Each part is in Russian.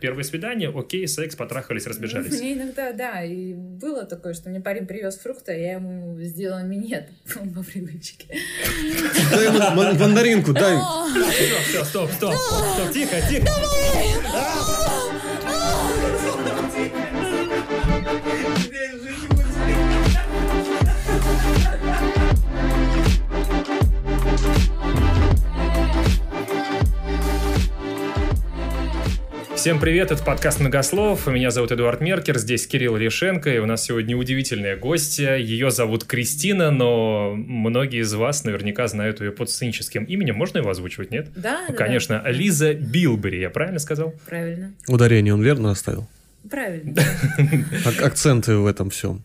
Первое свидание, окей, секс, потрахались, разбежались. Мне иногда, да, и было такое, что мне парень привез фрукты, а я ему сделала минет по привычке. Дай ему мандаринку, дай. Все, все, стоп, стоп, стоп, тихо, тихо. Всем привет, это подкаст «Многослов». Меня зовут Эдуард Меркер, здесь Кирилл Решенко, и у нас сегодня удивительная гостья. Ее зовут Кристина, но многие из вас наверняка знают ее под сценическим именем. Можно его озвучивать, нет? Да, Ну, да, конечно, да. Лиза Билбери, я правильно сказал? Правильно. Ударение он верно расставил? Правильно. Ак- акценты в этом всем.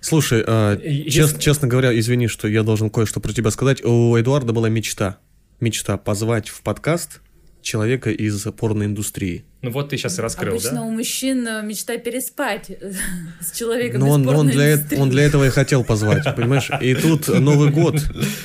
Слушай, а, честно говоря, извини, что я должен кое-что про тебя сказать. У Эдуарда была мечта. Мечта позвать в подкаст человека из порноиндустрии. Ну вот ты сейчас и раскрыл, Обычно да? у мужчин э, мечта переспать с человеком Но он, он, для, порноиндустрии. он для этого и хотел позвать, понимаешь? И тут Новый год,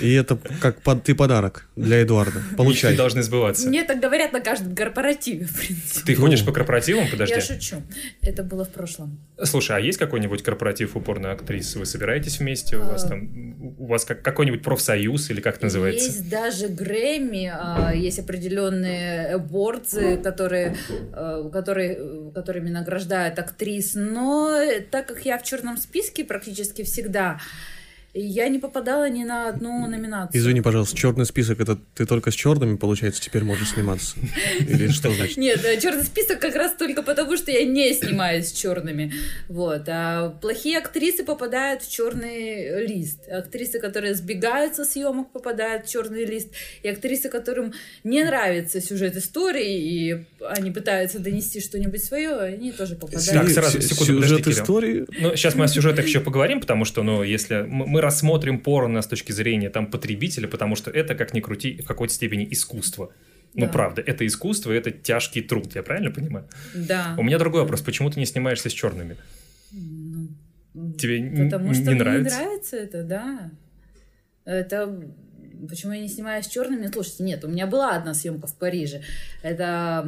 и это как под- ты подарок для Эдуарда. Мечты Получай. должны сбываться. Мне так говорят на каждом корпоративе, в принципе. Ты Ну. ходишь по корпоративам? Подожди. Я шучу. Это было в прошлом. Слушай, а есть какой-нибудь корпоратив упорной актрисы? Вы собираетесь вместе? У вас А. там, у вас как, какой-нибудь профсоюз или как это называется? Есть даже Грэмми, а, есть определенные аборты, которые, э, которые, э, которыми награждают актрис. Но так как я в черном списке практически всегда, я не попадала ни на одну номинацию. Извини, пожалуйста, черный список это ты только с черными, получается, теперь можешь сниматься? Или что значит? Нет, черный список как раз только потому, что я не снимаюсь с черными. Вот. А плохие актрисы попадают в черный лист. Актрисы, которые сбегают со съемок, попадают в черный лист. И актрисы, которым не нравится сюжет истории, и они пытаются донести что-нибудь свое, они тоже попадают. Так, сразу, секунду, Сюжет истории Ну, сейчас мы о сюжетах еще поговорим, потому что, ну, если мы рассмотрим порно с точки зрения там потребителя, потому что это, как ни крути, в какой-то степени искусство. Ну, Да. правда, это искусство, это тяжкий труд, я правильно понимаю? Да. У меня другой вопрос, почему ты не снимаешься с черными? Ну, Тебе Потому не что мне нравится? не нравится это, да. Это почему я не снимаю с черными? Слушайте, нет, у меня была одна съемка в Париже. Это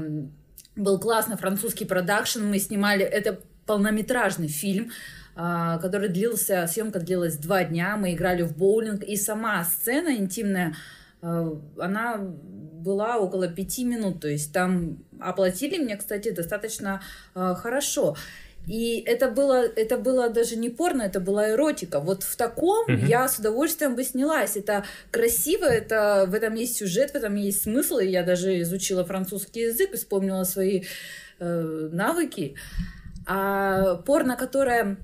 был классный французский продакшн. Мы снимали это полнометражный фильм, который длился, съемка длилась два дня. Мы играли в боулинг, и сама сцена интимная, а, она была около пяти минут. То есть там оплатили мне, кстати, достаточно а, хорошо. И это было, это было даже не порно, это была эротика. Вот в таком Мгм. я с удовольствием бы снялась. Это красиво, это, в этом есть сюжет, в этом есть смысл. И я даже изучила французский язык, вспомнила свои э, навыки. А порно, которое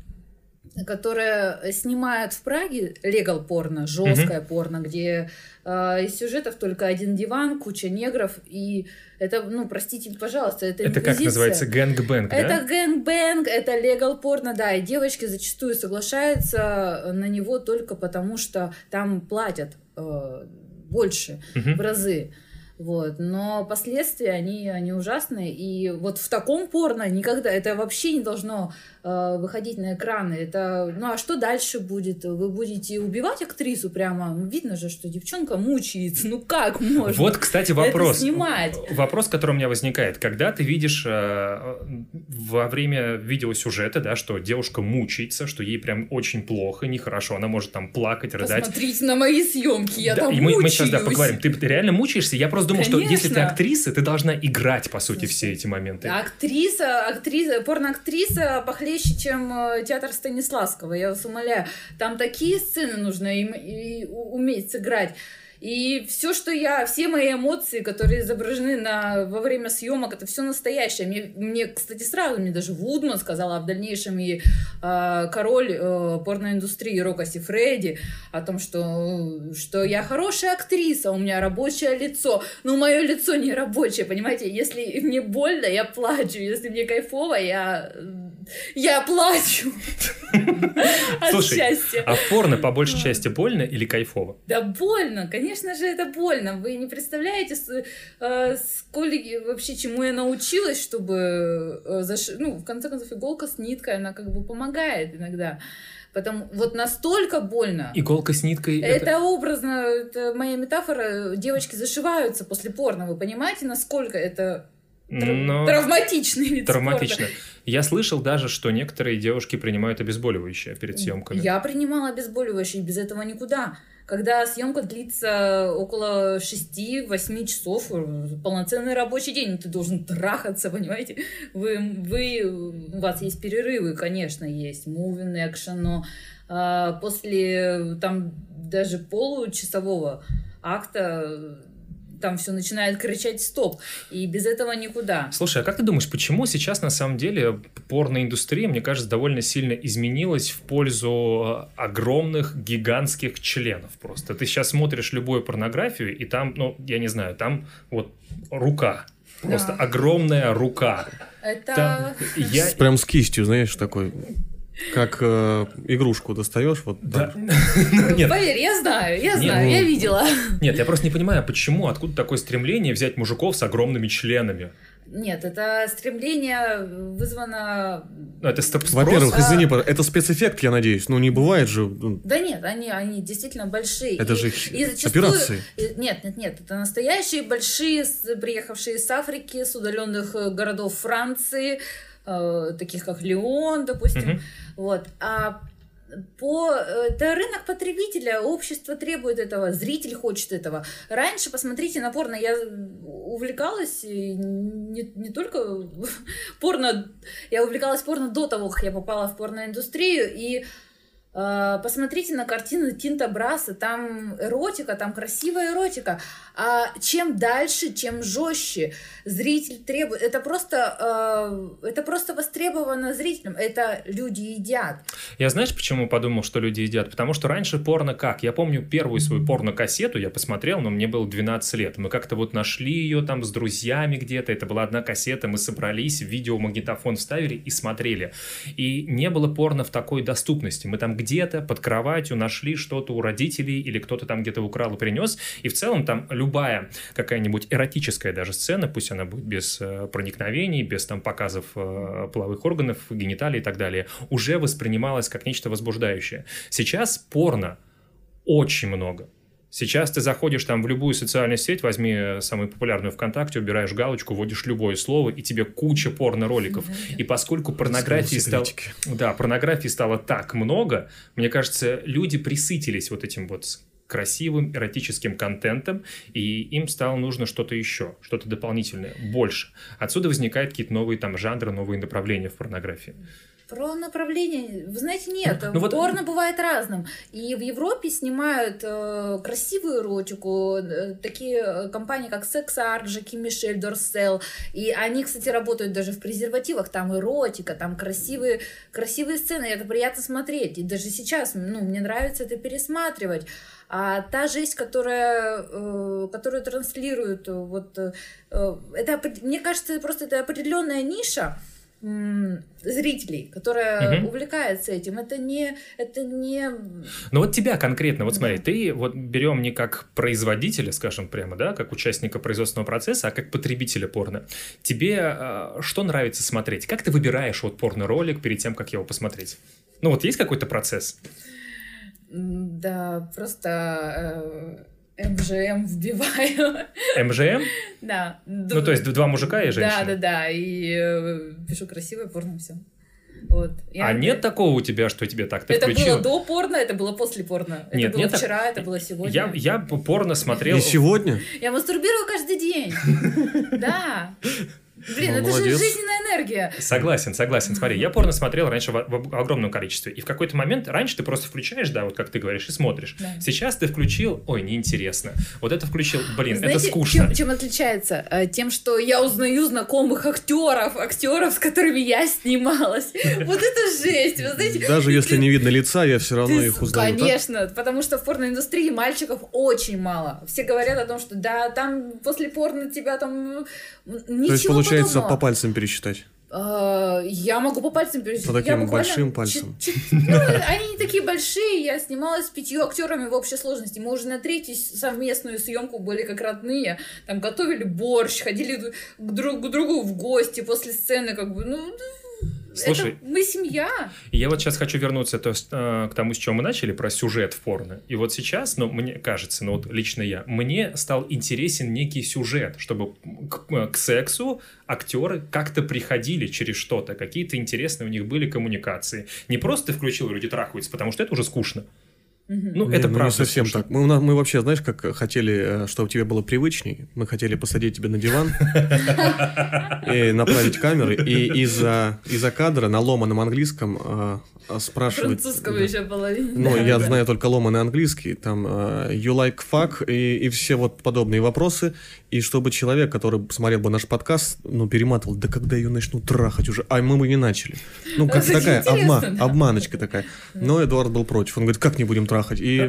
которое снимают в Праге, легал порно, жесткое порно, где э, из сюжетов только один диван, куча негров, и это, ну, простите, пожалуйста, это Это как называется? Gangbang, да? Это gangbang, это Legal Porno, да, и девочки зачастую соглашаются на него только потому, что там платят э, больше Мгм. в разы. Вот. Но последствия, они, они ужасные. И вот в таком порно никогда, это вообще не должно э, выходить на экраны. Это, ну а что дальше будет? Вы будете убивать актрису прямо? Видно же, что девчонка мучается. Ну как можно? Вот, кстати, вопрос. это снимать? Вопрос, который у меня возникает. Когда ты видишь э, во время видеосюжета, да, что девушка мучается, что ей прям очень плохо, нехорошо, она может там плакать, рыдать. Посмотрите на мои съемки, я Да, там и мы, мы сейчас да, поговорим. Ты, ты реально мучаешься? Я просто думал, что если ты актриса, ты должна играть, по сути, все эти моменты. Актриса, актриса, порноактриса похлеще, чем э, театр Станиславского, я вас умоляю. Там такие сцены нужно им и уметь сыграть. И все, что я, все мои эмоции, которые изображены на, во время съемок, это все настоящее. Мне, мне, кстати, сразу мне даже Вудман сказала, а в дальнейшем и э, король э, порноиндустрии Рока Сифреди о том, что, что я хорошая актриса, у меня рабочее лицо. Но мое лицо не рабочее, понимаете? Если мне больно, я плачу. Если мне кайфово, я, я плачу. От Слушай, счастья. А порно по большей части больно или кайфово? Да больно, конечно же, это больно. Вы не представляете, с- э, сколько вообще чему я научилась, чтобы э, заш- ну, в конце концов, иголка с ниткой, она как бы помогает иногда. Потому вот настолько больно. Иголка с ниткой. Это образно, это моя метафора. Девочки зашиваются после порно. Вы понимаете, насколько это Но... Травматичный вид Травматично. спорта. Я слышал даже, что некоторые девушки принимают обезболивающее перед съемками. Я принимала обезболивающее, и без этого никуда. Когда съемка длится около 6-8 часов, полноценный рабочий день, ты должен трахаться, понимаете? Вы, вы, у вас есть перерывы, конечно, есть, moving action, но а, после там даже получасового акта там все начинает кричать стоп. И без этого никуда. Слушай, а как ты думаешь, почему сейчас на самом деле порноиндустрия, мне кажется, довольно сильно изменилась в пользу э, огромных, гигантских членов просто? Ты сейчас смотришь любую порнографию, и там, ну, я не знаю, там вот рука. Просто Да. огромная рука. Это... Там я... Прям с кистью, знаешь, такой, как э, игрушку достаешь, вот Да. Ну, Нет, Поверь, я знаю, я Нет, знаю, ну- я видела. нет, я просто не понимаю, почему, откуда такое стремление взять мужиков с огромными членами? Нет, это стремление вызвано... Ну, это стоп Во-первых, А- извини, пожалуйста, это спецэффект, я надеюсь. Ну, не бывает же. Да нет, они, они действительно большие. Это И- же и зачастую- операции. Нет, нет, нет, это настоящие большие, приехавшие с Африки, с удаленных э, городов Франции, э, таких как Лион, допустим. Мгм. Вот. А по это рынок потребителя, общество требует этого, зритель хочет этого. Раньше, посмотрите на порно, я увлекалась не, не только порно, я увлекалась порно до того, как я попала в порноиндустрию, и э, посмотрите на картины Тинта Браса, там эротика, там красивая эротика. А чем дальше, чем жестче зритель требует. Это просто, э, это просто востребовано зрителям. Это люди едят. Я знаешь, почему подумал, что люди едят? Потому что раньше порно как? Я помню первую свою порно-кассету, я посмотрел, но мне было 12 лет. Мы как-то вот нашли ее там с друзьями где-то. Это была одна кассета, мы собрались, видеомагнитофон вставили и смотрели. И не было порно в такой доступности. Мы там где-то под кроватью нашли что-то у родителей или кто-то там где-то украл и принес. И в целом там любая какая-нибудь эротическая даже сцена, пусть она будет без э, проникновений, без там показов э, половых органов, гениталий и так далее, уже воспринималась как нечто возбуждающее. Сейчас порно очень много. Сейчас ты заходишь там в любую социальную сеть, возьми э, самую популярную ВКонтакте, убираешь галочку, вводишь любое слово, и тебе куча порно-роликов. И поскольку порнографии стало... Да, порнографии стало так много, мне кажется, люди присытились вот этим вот красивым эротическим контентом, и им стало нужно что-то еще, что-то дополнительное, больше. Отсюда возникают какие-то новые там жанры, новые направления в порнографии. Про направление, вы знаете, нет. Ну вот- Порно бывает разным. И в Европе снимают э, красивую эротику, э, такие э, компании, как Sex Art, Жаки Мишель, Дорсел. И они, кстати, работают даже в презервативах. Там эротика, там красивые, красивые сцены. и Это приятно смотреть. И даже сейчас, ну, мне нравится это пересматривать. А та жизнь, которая, э, которую транслируют, э, вот, э, это, мне кажется, просто это определенная ниша, зрителей, которая Мгм. увлекается этим. Это не, это не... Но вот тебя конкретно, вот смотри, ты вот берем не как производителя, скажем прямо, да, как участника производственного процесса, а как потребителя порно. Тебе э, что нравится смотреть? Как ты выбираешь вот порно-ролик перед тем, как его посмотреть? Ну вот есть какой-то процесс? Да, просто э, МЖМ вбиваю. МЖМ? да. Ну то есть два мужика и женщина? Да, да, да. И э, пишу красивое порно, все. Вот. Я- А нет такого у тебя, что тебе так? Ты это было до порно, это было после порно. Нет, это было нет, так- вчера, это было сегодня. Я, я порно смотрел... И сегодня? Я мастурбирую каждый день. Да. Блин, Ну, это же молодец. жизненная энергия. Согласен, согласен. Смотри, я порно смотрел раньше в, в огромном количестве. И в какой-то момент раньше ты просто включаешь, да, вот как ты говоришь, и смотришь. Да. Сейчас ты включил, ой, неинтересно. Вот это включил, блин, это Знаете, скучно. Чем, чем отличается? Э, Тем, что я узнаю знакомых актеров, актеров, с которыми я снималась. Вот это жесть, вы знаете. Даже если не видно лица, я все равно их узнаю. Конечно, потому что в порноиндустрии мальчиков очень мало. Все говорят о том, что да, там после порно тебя там ничего получается, по пальцам пересчитать. А, Я могу по пальцам пересчитать. По таким большим чет- ну, они не такие большие. Я снималась с пятью актерами в общей сложности. Мы уже на третью совместную съемку были как родные. Там готовили борщ, ходили друг к другу в гости после сцены, как бы, ну, Слушай, это мы семья. Я вот сейчас хочу вернуться то есть, э, к тому, с чего мы начали, про сюжет в порно. И вот сейчас, ну, мне кажется, ну, вот лично я, мне стал интересен некий сюжет, чтобы к, э, к сексу актеры как-то приходили через что-то, какие-то интересные у них были коммуникации. Не просто ты включил, люди трахаются, потому что это уже скучно. Ну, Не, это ну, не правда. совсем скучно. так. Мы, у нас- мы вообще, знаешь, как хотели, э, чтобы тебе было привычней. Мы хотели посадить тебя на диван и направить камеры. И из-за из кадра на ломаном английском э, спрашивать... Французского Да. еще половина. Ну, я Да. знаю только ломаный английский, там э, you like fuck и, и все вот подобные вопросы. И чтобы человек, который смотрел бы наш подкаст, ну, перематывал, да когда ее начнут трахать уже, а мы бы не начали. Ну, как Это такая интересно, обма- да. обманочка такая. Но Эдуард был против. Он говорит, как не будем трахать? И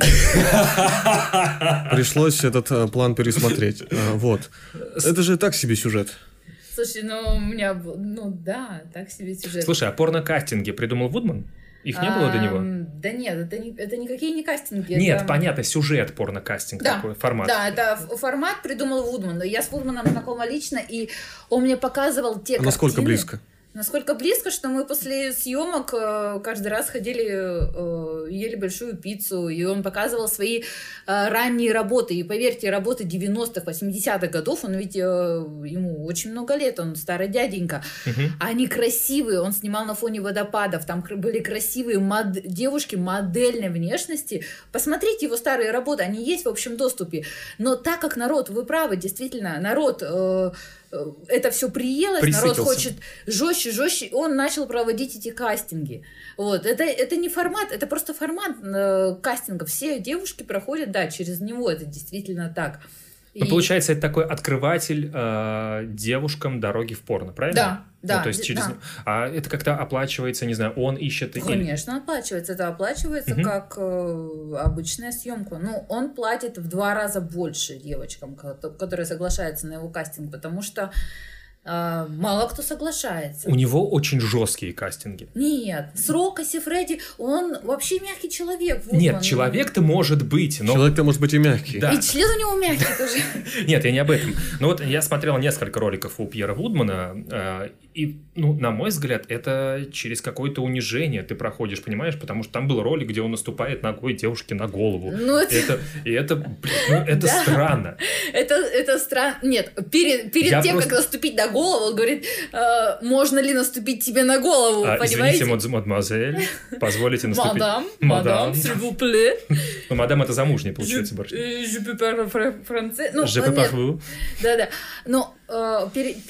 пришлось этот э, план пересмотреть. Вот. Это же так себе сюжет. Слушай, ну у меня ну да, так себе сюжет. Слушай, а порно-кастинги придумал Вудман? Их не было до него? Да нет, это, не, это никакие не кастинги. Нет, это- понятно, сюжет порно-кастинг Да, такой, формат. Да, это формат придумал Вудман. Я с Вудманом знакома лично, и он мне показывал те А насколько картины. близко? Насколько близко, что мы после съемок э, каждый раз ходили, э, ели большую пиццу, и он показывал свои э, ранние работы. И поверьте, работы 90-х, 80-х годов, он ведь, ему очень много лет, он старый дяденька. Мгм. Они красивые, он снимал на фоне водопадов, там были красивые мод- девушки модельной внешности. Посмотрите его старые работы, они есть в общем доступе. Но так как народ, вы правы, действительно, народ э, это все приелось, народ хочет жестче, жестче, он начал проводить эти кастинги. Вот, это, это не формат, это просто формат э, кастинга. Все девушки проходят, да, через него, это действительно так. Ну, И- получается, это такой открыватель э, девушкам дороги в порно, правильно? Да, да, Ну, то есть через... да. А это как-то оплачивается, не знаю, он ищет... или- Конечно, оплачивается. Это оплачивается Мгм. как э, обычная съемка. Ну, он платит в два раза больше девочкам, ко- которые соглашаются на его кастинг, потому что э, мало кто соглашается. У него очень жесткие кастинги. Нет, срок Фредди, он вообще мягкий человек. вот Нет, он. человек-то может быть, но... Человек-то может быть и мягкий. Да. И член у него мягкий тоже. Нет, я не об этом. Ну вот я смотрел несколько роликов у Пьера Вудмана, э, и, ну, на мой взгляд, это через какое-то унижение ты проходишь, понимаешь? Потому что там был ролик, где он наступает ногой девушке на голову. Ну, это, Это, и это, блин, ну, это Да. странно. это, это странно. Нет, перед, перед Я тем, просто- как наступить на голову, он говорит, э, можно ли наступить тебе на голову, А, понимаете? извините, мадемуазель, позволите наступить. Мадам, Мадам. plaît. Ну, мадам это замужняя, получается, больше. э, je peux parler français. Ну, Je э, peux parler. Да-да. Но перед,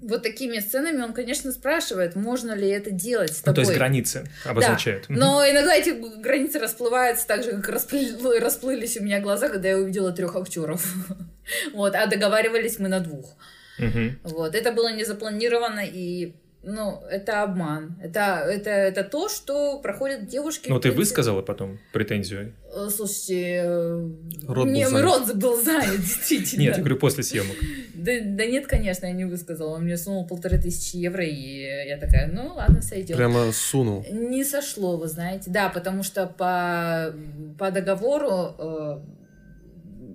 вот такими сценами он, конечно, спрашивает, можно ли это делать с Ну, тобой. то есть границы обозначают. Мгм. Но иногда эти границы расплываются так же, как расплы- расплылись у меня глаза, когда я увидела трех актеров. Вот, а договаривались мы на двух. Мгм. Вот, это было не запланировано, и, ну, это обман. Это, это, это то, что проходят девушки. Ну, в ты принципе. высказала потом претензию? Э, Слушайте, э, Рот был мне занят. рот был занят, действительно. Нет, я говорю, после съемок. Да, да нет, конечно, я не высказала. Он мне сунул полторы тысячи евро, и я такая, ну ладно, сойдет. Прямо сунул. Не сошло, вы знаете. Да, потому что по, по договору э,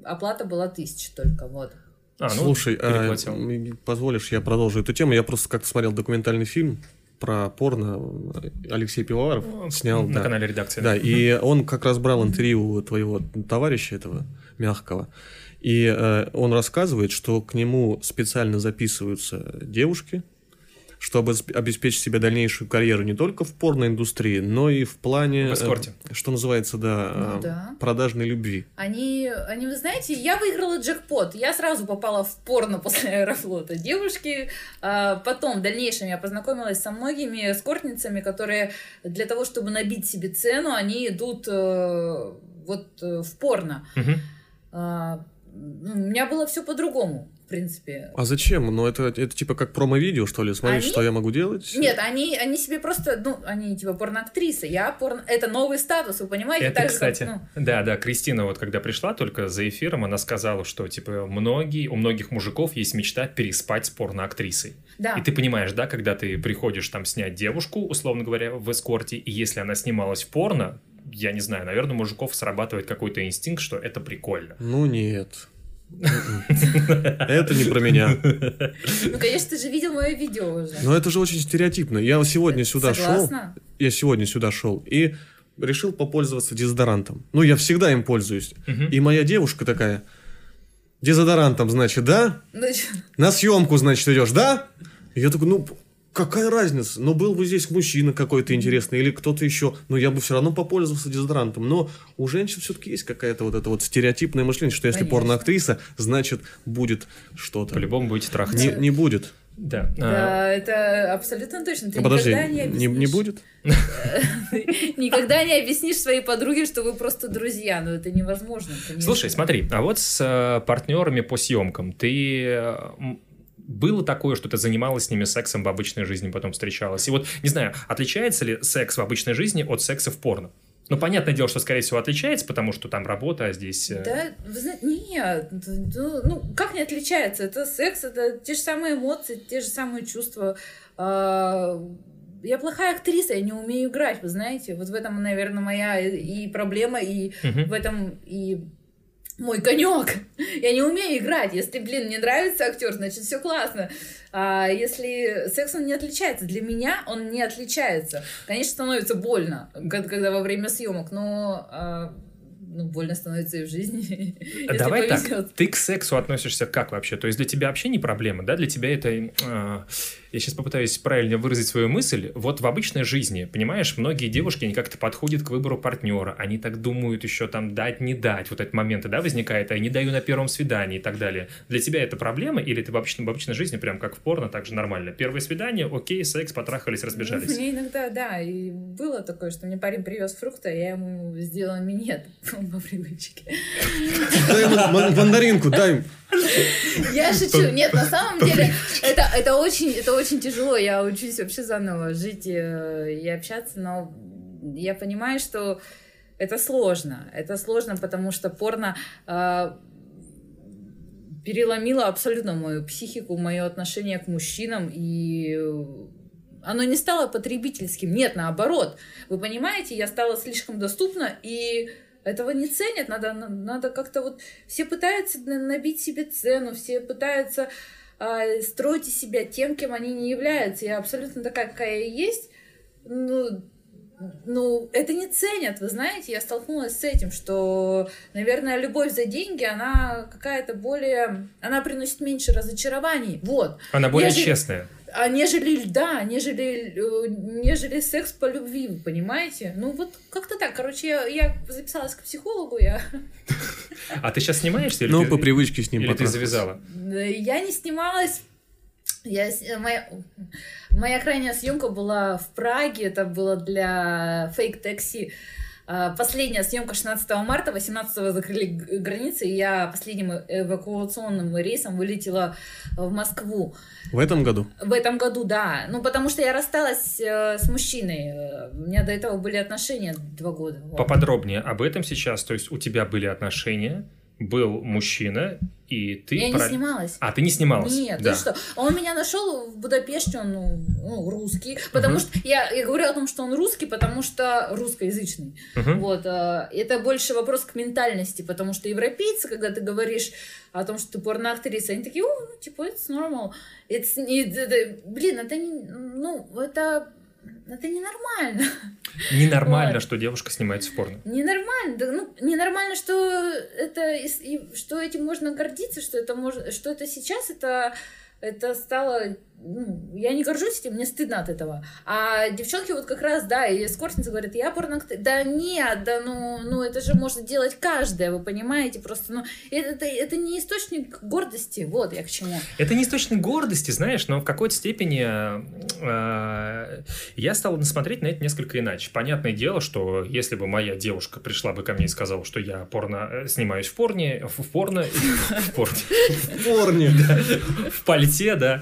оплата была тысяча только, вот. А, ну, Слушай, а, переплатил. позволишь, я продолжу эту тему. Я просто как-то смотрел документальный фильм про порно. Алексей Пивоваров снял. на да. канале редакции. Да, и он как раз брал интервью у твоего товарища этого мягкого. И э, он рассказывает, что к нему специально записываются девушки, чтобы сп- обеспечить себе дальнейшую карьеру не только в порноиндустрии, но и в плане, В эскорте. э, что называется, да, Ну э, да. продажной любви. Они, они, вы знаете, я выиграла джекпот. Я сразу попала в порно после аэрофлота. Девушки, а, потом, в дальнейшем, я познакомилась со многими эскортницами, которые для того, чтобы набить себе цену, они идут э, вот в порно. А, ну, у меня было все по-другому, в принципе. А зачем? Ну, это, это типа как промо-видео, что ли? Смотри, Они- что я могу делать? Нет, они, они себе просто, ну, они типа порноактрисы, я порно... Это новый статус, вы понимаете? Это, Так же, как, кстати, ну, да, да, Кристина вот когда пришла только за эфиром, она сказала, что, типа, многие, у многих мужиков есть мечта переспать с порноактрисой. да. И ты понимаешь, да, когда ты приходишь там снять девушку, условно говоря, в эскорте, и если она снималась в порно, я не знаю, наверное, у мужиков срабатывает какой-то инстинкт, что это прикольно. Ну, нет. Это не про меня. Ну, конечно, ты же видел мое видео уже. Но это же очень стереотипно. Я сегодня сюда шел. Я сегодня сюда шел и решил попользоваться дезодорантом. Ну, я всегда им пользуюсь. И моя девушка такая, дезодорантом, значит, да? Ну? На съемку, значит, идешь, да? И я такой, ну, какая разница? Ну, был бы здесь мужчина какой-то интересный или кто-то еще, но я бы все равно попользовался дезодорантом. Но у женщин все-таки есть какая-то вот это вот стереотипное мышление, что если Конечно. порноактриса, значит, будет что-то. По-любому будете трахаться. Не, не будет. Да. а, Да, это абсолютно точно. Ты А, подожди, никогда не, не, не объяснишь- будет? Никогда не объяснишь своей подруге, что вы просто друзья. Ну, это невозможно. Слушай, смотри, а вот с э, партнерами по съемкам ты было такое, что ты занималась с ними сексом в обычной жизни, потом встречалась? И вот, не знаю, отличается ли секс в обычной жизни от секса в порно? Ну, понятное дело, что, скорее всего, отличается, потому что там работа, а здесь... э, Да, вы знаете, нет, ну, как не отличается? Это секс, это те же самые эмоции, те же самые чувства. А, Я плохая актриса, я не умею играть, вы знаете. Вот в этом, наверное, моя и проблема, и мгм. в этом и мой конек. Я не умею играть. Если, блин, мне нравится актер, значит, все классно. А если секс он не отличается, для меня он не отличается. Конечно, становится больно, ко- когда во время съемок, но а, ну, больно становится и в жизни. Давай так, ты к сексу относишься как вообще? То есть для тебя вообще не проблема, да? Для тебя это... э, я сейчас попытаюсь правильно выразить свою мысль. Вот в обычной жизни, понимаешь, многие девушки, они как-то подходят к выбору партнера, они так думают еще там дать, не дать. Вот эти моменты, да, возникает, а я не даю на первом свидании и так далее. Для тебя это проблема или ты в обычной, в обычной жизни прям как в порно, так же нормально? Первое свидание, окей, секс, потрахались, разбежались. Мне иногда, да, и было такое, что мне парень привез фрукты, а я ему сделала минет по привычке. Дай ему мандаринку, дай. Я шучу. Нет, на самом деле, это, это, очень, это очень тяжело. Я учусь вообще заново жить э, и общаться, но я понимаю, что это сложно. Это сложно, потому что порно э, переломило абсолютно мою психику, мое отношение к мужчинам, и оно не стало потребительским. Нет, наоборот. Вы понимаете, я стала слишком доступна, и этого не ценят. Надо, надо как-то вот... Все пытаются на- набить себе цену, все пытаются строить из себя тем, кем они не являются. Я абсолютно такая, какая я есть. Ну, ну, это не ценят, вы знаете, я столкнулась с этим, что, наверное, любовь за деньги, она какая-то более, она приносит меньше разочарований, вот, Она более Нежели- честная. А нежели, да, нежели, э, нежели секс по любви, вы понимаете? Ну, вот как-то так, короче, я, я записалась к психологу, я, А ты сейчас снимаешься или, Ну, по привычке с ним или ты завязала? я не снималась, я, с- моя, моя крайняя съемка была в Праге, это было для фейк-такси. Последняя съемка 16 марта, 18 закрыли границы, и я последним эвакуационным рейсом вылетела в Москву. В этом году? В этом году, да. Ну, потому что я рассталась э, с мужчиной. Э, У меня до этого были отношения два года. Вот. Поподробнее об этом сейчас. То есть у тебя были отношения, был мужчина, и ты... я не пара- снималась. А, ты не снималась? Нет, да. ты что? Он меня нашел в Будапеште, он ну, русский. Потому Мгм. что я, я говорю о том, что он русский, потому что русскоязычный. Мгм. Вот, э, это больше вопрос к ментальности, потому что европейцы, когда ты говоришь о том, что ты порноактриса, они такие, о, ну, типа, it's normal. It's, не- это- блин, это не, ну, это, это ненормально. Ненормально, Вот. что девушка снимается в порно. Ненормально, да, ну, ненормально, что это, что этим можно гордиться, что это можно, что это сейчас, это, это стало, ну, я не горжусь этим, мне стыдно от этого. А девчонки вот как раз, да, и эскортницы говорят, я порноактриса. Да нет, да ну, ну это же может делать каждая, вы понимаете, просто, ну, это, это, это не источник гордости, вот я к чему. Это не источник гордости, знаешь, но в какой-то степени э, я стал смотреть на это несколько иначе. Понятное дело, что если бы моя девушка пришла бы ко мне и сказала, что я порно э, снимаюсь в порне, в, в порно, в порне, Порни. в пальте, да,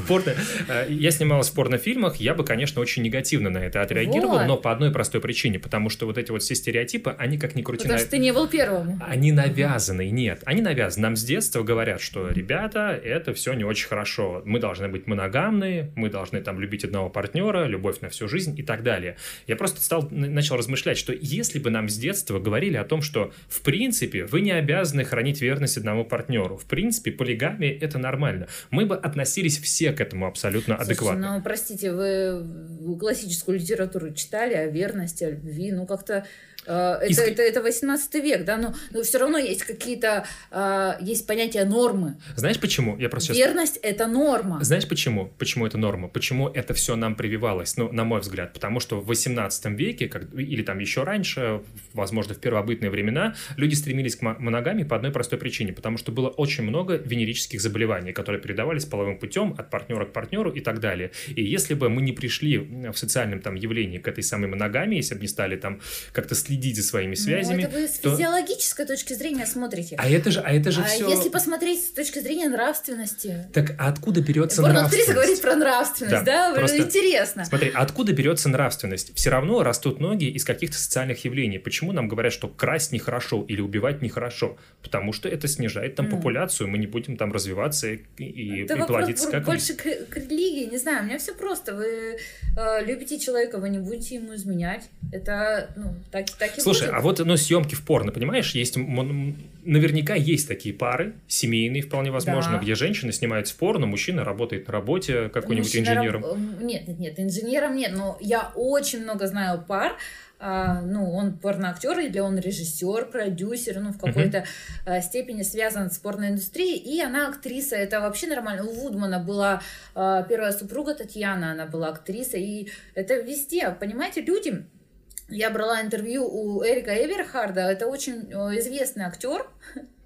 в порно... Э, я снималась в порнофильмах, я бы, конечно, очень негативно на это отреагировал, вот. но по одной простой причине, потому что вот эти вот все стереотипы, они как ни крути... Потому что ты не был первым. Они навязаны, нет, они навязаны. Нам с детства говорят, что, ребята, это все не очень хорошо. Мы должны быть моногамные, мы должны там любить одного партнера, любовь на всю жизнь и так далее. Я просто стал, начал размышлять, что если бы нам с детства говорили о том, что, в принципе, вы не обязаны хранить верность одному партнеру, в принципе, полигамия — это нормально, мы бы относились все к этому абсолютно Слушайте, адекватно. ну, простите, вы классическую литературу читали о верности, о любви, ну, как-то это, Иск... это, это 18 век, да, но, но все равно есть какие-то, э, есть понятие нормы. Знаешь почему? Я просто Верность сейчас... это норма. Знаешь почему? Почему это норма? Почему это все нам прививалось? Ну, на мой взгляд, потому что в 18 веке, как, или там еще раньше, возможно, в первобытные времена, люди стремились к моногамии по одной простой причине, потому что было очень много венерических заболеваний, которые передавались половым путем от партнера к партнеру и так далее. И если бы мы не пришли в социальном там явлении к этой самой моногамии, если бы не стали там как-то следить за своими связями. Ну, это вы с то... физиологической точки зрения смотрите. А это же, а это же а все. если посмотреть с точки зрения нравственности. Так а откуда берется нравственность? актриса говорит про нравственность, да? да? Просто... Интересно. Смотри, откуда берется нравственность? Все равно растут ноги из каких-то социальных явлений. Почему нам говорят, что красть нехорошо или убивать нехорошо? Потому что это снижает там mm. популяцию, мы не будем там развиваться и, и, это и плодиться как больше к, к религии, не знаю, у меня все просто. Вы э, любите человека, вы не будете ему изменять. Это, ну, так, так и Слушай, будет. а вот ну, съемки в порно, понимаешь, есть наверняка есть такие пары, семейные вполне возможно, да. где женщина снимается в порно, мужчина работает на работе какой-нибудь инженером. Нет, нет, нет, инженером нет, но я очень много знаю пар, а, ну, он порноактер или он режиссер, продюсер, ну, в какой-то uh-huh. степени связан с порноиндустрией, и она актриса, это вообще нормально. У Вудмана была а, первая супруга Татьяна, она была актриса, и это везде, понимаете, люди я брала интервью у Эрика Эверхарда, это очень э, известный актер,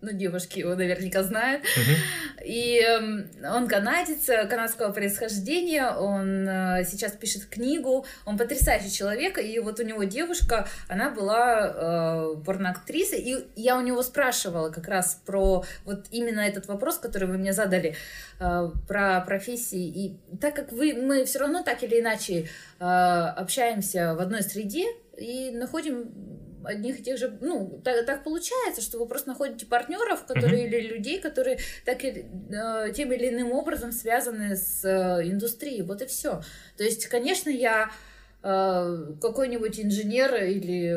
ну, девушки его наверняка знают. Uh-huh. И э, он канадец, канадского происхождения, он э, сейчас пишет книгу, он потрясающий человек, и вот у него девушка, она была э, порноактрисой, и я у него спрашивала как раз про вот именно этот вопрос, который вы мне задали, э, про профессии, и так как вы, мы все равно так или иначе э, общаемся в одной среде, и находим одних и тех же, ну, так, так получается, что вы просто находите партнеров, которые uh-huh. или людей, которые так и э, тем или иным образом связаны с э, индустрией, вот и все. То есть, конечно, я э, какой-нибудь инженер или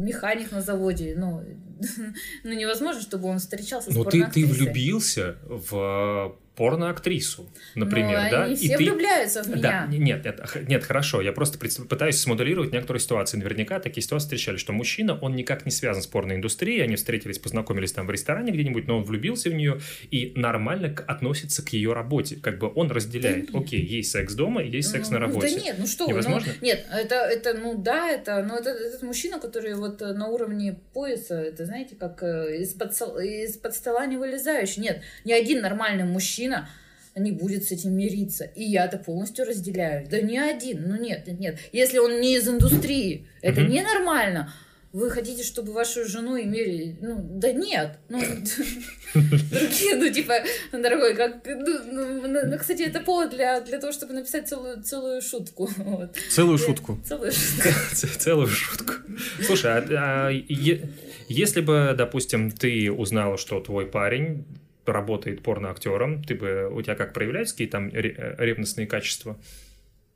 механик на заводе, ну, ну невозможно, чтобы он встречался с Но ты, ты влюбился в порноактрису, например, Но да? Они все и ты... влюбляются в меня. Да, нет, нет, нет, хорошо. Я просто пытаюсь смоделировать некоторые ситуации. Наверняка такие ситуации встречали, что мужчина, он никак не связан с порноиндустрией, они встретились, познакомились там в ресторане где-нибудь, но он влюбился в нее и нормально относится к ее работе. Как бы он разделяет, да, окей, есть секс дома, есть секс ну, на работе. Да нет, ну что Невозможно? Ну, нет, это, это, ну да, это, но это, этот мужчина, который вот э, на уровне пояса, это знаете, как э, из-под, из-под стола не вылезающий. Нет, ни один нормальный мужчина мужчина не будет с этим мириться. И я это полностью разделяю. Да не один, ну нет, нет, нет. Если он не из индустрии, это mm-hmm. ненормально. Вы хотите, чтобы вашу жену имели... Ну, да нет. Ну, другие, ну, типа, дорогой, как... Ну, ну, ну, кстати, это повод для, для того, чтобы написать целую, целую шутку. Целую шутку? Целую шутку. Целую шутку. Слушай, а, а если бы, допустим, ты узнала, что твой парень работает порноактером, ты бы, у тебя как проявляются какие-то там ревностные качества?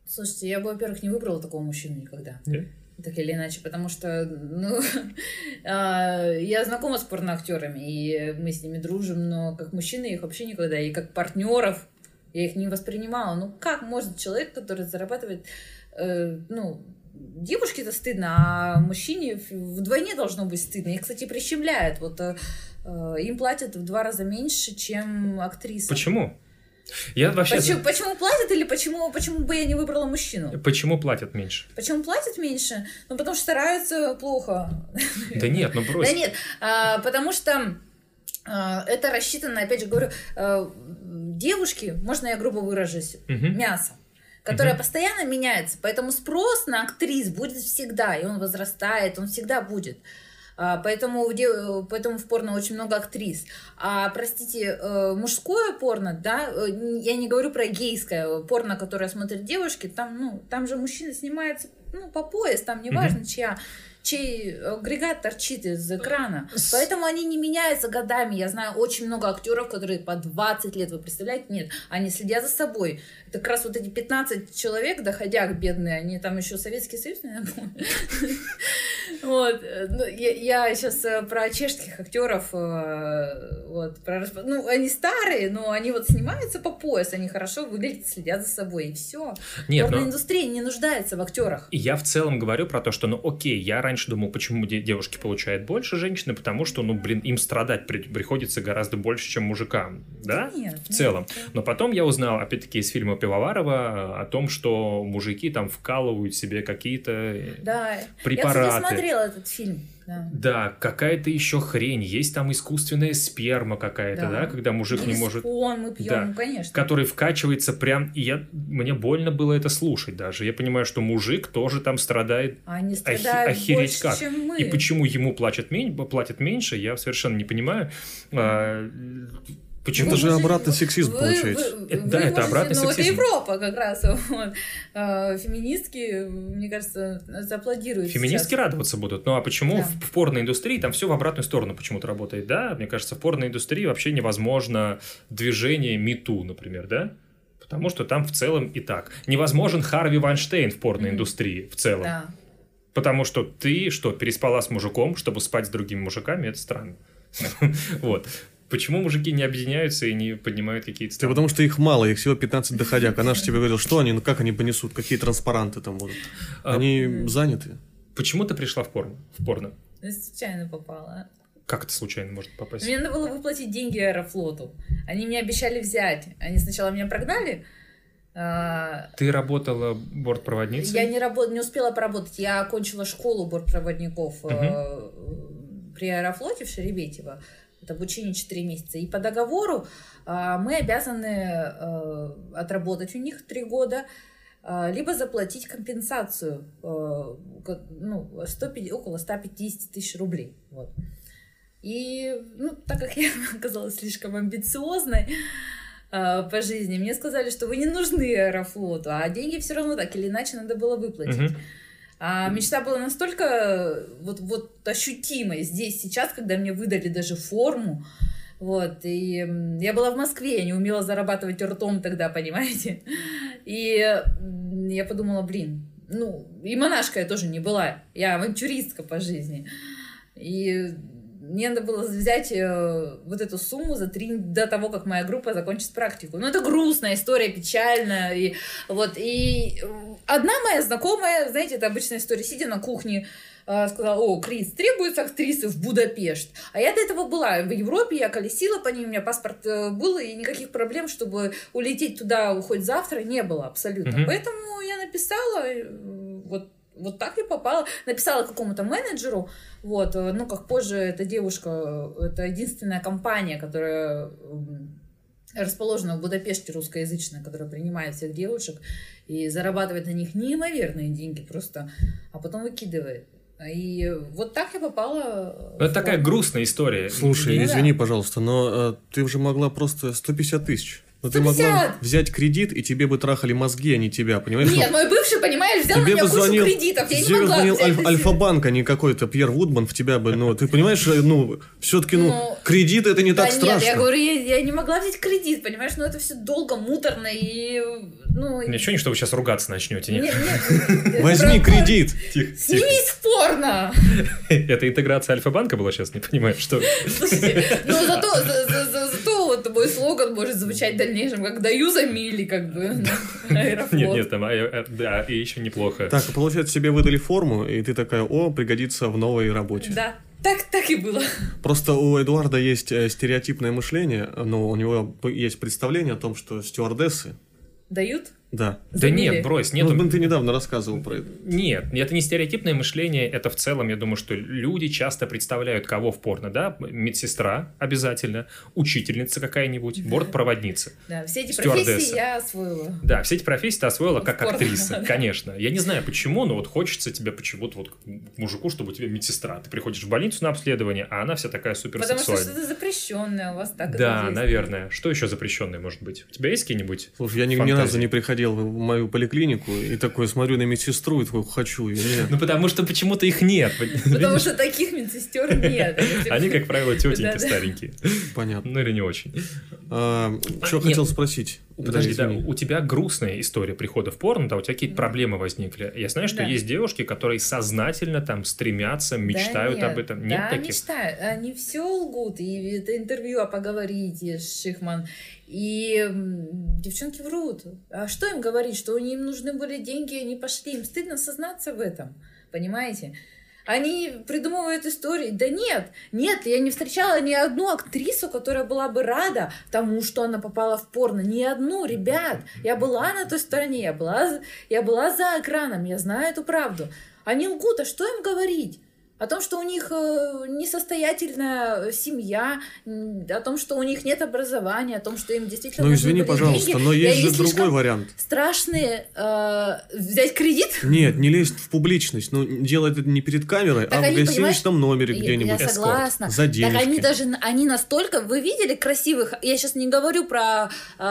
Слушайте, я бы, во-первых, не выбрала такого мужчину никогда. Yeah? Так или иначе, потому что, ну, а, я знакома с порноактерами, и мы с ними дружим, но как мужчины их вообще никогда, и как партнеров я их не воспринимала. Ну, как может человек, который зарабатывает, э, ну, девушке-то стыдно, а мужчине вдвойне должно быть стыдно. И, кстати, прищемляют. Вот э, Э, им платят в два раза меньше, чем актриса. Почему? Я вообще... Почему, почему платят или почему, почему бы я не выбрала мужчину? Почему платят меньше? Почему платят меньше? Ну, потому что стараются плохо. Да нет, ну просто... Да нет, а, потому что а, это рассчитано, опять же говорю, а, девушки, можно я грубо выражусь, мясо которая угу. постоянно меняется, поэтому спрос на актрис будет всегда, и он возрастает, он всегда будет. А, поэтому, в, поэтому в порно очень много актрис. А, простите, э, мужское порно, да, э, я не говорю про гейское порно, которое смотрят девушки, там, ну, там же мужчина снимается, ну, по пояс, там неважно, чья чей агрегат торчит из экрана. Поэтому они не меняются годами. Я знаю очень много актеров, которые по 20 лет, вы представляете? Нет, они следят за собой. Это как раз вот эти 15 человек, доходяг бедные, они там еще Советский Союз, наверное. Вот. Ну, я, сейчас э, про чешских актеров, э, вот, про, ну, они старые, но они вот снимаются по пояс, они хорошо выглядят, следят за собой, и все. Нет, но... индустрия не нуждается в актерах. Я в целом говорю про то, что, ну, окей, я раньше думал, почему девушки получают больше женщины, потому что, ну, блин, им страдать при приходится гораздо больше, чем мужикам, да? Нет, в целом. Нет. Но потом я узнал, опять-таки, из фильма Пивоварова о том, что мужики там вкалывают себе какие-то да. препараты. Я, кстати, смотрела этот фильм. Да, да какая-то еще хрень. Есть там искусственная сперма какая-то, да, да когда мужик Или не может... мы пьем, да, конечно. Который вкачивается прям... И я... мне больно было это слушать даже. Я понимаю, что мужик тоже там страдает. Они страдают Охи... охереть больше, как. чем мы. И почему ему платят, мень... платят меньше, я совершенно не понимаю. Почему? Это же обратный сексизм вы, получается. Вы, это, да, это обратный ну, сексизм. это Европа как раз. Вот. А, феминистки, мне кажется, зааплодируют Феминистки сейчас. радоваться будут. Ну а почему Да. в, в порноиндустрии там все в обратную сторону почему-то работает, да? Мне кажется, в порноиндустрии вообще невозможно движение МИТУ, например, да? Потому что там в целом и так. Невозможен Харви Вайнштейн в порноиндустрии в целом. Да. Потому что ты что, переспала с мужиком, чтобы спать с другими мужиками, это странно. Вот. Почему мужики не объединяются и не поднимают какие-то... Да потому что их мало, их всего 15 доходяг. Она же тебе говорила, что они, ну как они понесут, какие транспаранты там будут. Они а, заняты. Почему ты пришла в порно? В порно? Случайно попала. Как это случайно может попасть? Мне надо было выплатить деньги Аэрофлоту. Они мне обещали взять. Они сначала меня прогнали. А, Ты работала бортпроводницей? Я не, работ... не успела поработать. Я окончила школу бортпроводников угу. при Аэрофлоте в Шереметьево. Обучение 4 месяца. И по договору а, мы обязаны а, отработать у них 3 года, а, либо заплатить компенсацию а, ну, 150, около 150 тысяч рублей. Вот. И ну, так как я оказалась слишком амбициозной а, по жизни, мне сказали, что вы не нужны Аэрофлоту, а деньги все равно так или иначе надо было выплатить. Uh-huh. А мечта была настолько вот, вот ощутимой здесь, сейчас, когда мне выдали даже форму. Вот, и я была в Москве, я не умела зарабатывать ртом тогда, понимаете? И я подумала, блин, ну, и монашка я тоже не была, я авантюристка по жизни. И мне надо было взять э, вот эту сумму за три до того, как моя группа закончит практику. Ну, это грустная история, печальная. И, вот, и одна моя знакомая, знаете, это обычная история, сидя на кухне, э, сказала, о, Крис, требуются актрисы в Будапешт. А я до этого была в Европе, я колесила по ним, у меня паспорт э, был, и никаких проблем, чтобы улететь туда хоть завтра, не было абсолютно. Mm-hmm. Поэтому я написала, вот вот так я попала. Написала какому-то менеджеру, вот, ну, как позже эта девушка, это единственная компания, которая расположена в Будапеште русскоязычная, которая принимает всех девушек и зарабатывает на них неимоверные деньги просто, а потом выкидывает. И вот так я попала. Ну, это такая грустная история. Слушай, ну, извини, да. пожалуйста, но э, ты уже могла просто 150 тысяч но ты могла взять кредит, и тебе бы трахали мозги, а не тебя, понимаешь? Нет, мой бывший, понимаешь, взял тебе на меня звонил, кучу кредитов, я не могла звонил Аль- Альфа-банк, а не какой-то Пьер Вудман в тебя бы, ну, ты понимаешь, ну, все-таки, ну, ну, кредит это не да так нет, страшно. я говорю, я, я не могла взять кредит, понимаешь, но это все долго, муторно и, ну... Ничего не, что вы сейчас ругаться начнете, нет? Нет, нет. Возьми кредит. Снимись порно! Это интеграция Альфа-банка была сейчас, не понимаю, что... Слушайте, ну, зато, мой слоган может звучать в дальнейшем, как даю за мили, как бы, Нет, нет, там, а, да, и еще неплохо. Так, получается, тебе выдали форму, и ты такая, о, пригодится в новой работе. Да, так, так и было. Просто у Эдуарда есть э, стереотипное мышление, но у него есть представление о том, что стюардессы Дают? Да. Да нет, брось, нет. Ну, ты недавно рассказывал про это. Нет, это не стереотипное мышление, это в целом, я думаю, что люди часто представляют кого в порно, да? Медсестра обязательно, учительница какая-нибудь, бортпроводница. Да, все эти Стюардесса. профессии я освоила. Да, все эти профессии ты освоила как порно, актриса, да. конечно. Я не знаю почему, но вот хочется тебе почему-то вот мужику, чтобы у тебя медсестра. Ты приходишь в больницу на обследование, а она вся такая Потому что суперсексуальная. что-то запрещенное у вас так Да, наверное. Что еще запрещенное может быть? У тебя есть какие-нибудь? Слушай, я ни, ни разу не приходил в мою поликлинику и такой смотрю на медсестру и такой хочу ее. Нет. Ну, потому что почему-то их нет. Потому что таких медсестер нет. Они, как правило, тетеньки старенькие. Понятно. Ну или не очень. А, что нет. хотел спросить? Подожди, да, у тебя грустная история прихода в порно, да, у тебя какие-то проблемы возникли. Я знаю, что Да. есть девушки, которые сознательно там стремятся, мечтают Да об этом. Нет да, таких? мечтают. Они все лгут. И это интервью, а поговорите, Шихман. И девчонки врут. А что им говорить? Что им нужны были деньги, и они пошли. Им стыдно сознаться в этом. Понимаете? Они придумывают истории. Да нет, нет, я не встречала ни одну актрису, которая была бы рада тому, что она попала в порно. Ни одну, ребят. Я была на той стороне, я была, я была за экраном, я знаю эту правду. Они лгут, а что им говорить? О том, что у них э, несостоятельная семья, о том, что у них нет образования, о том, что им действительно Ну извини, пожалуйста, деньги. но есть же другой вариант. Страшные э, взять кредит? Нет, не лезть в публичность. Ну, делать это не перед камерой, Так а в они, гостиничном номере где-нибудь. Я эскорт. согласна. За Так они денежки. даже, они настолько, вы видели красивых, я сейчас не говорю про э,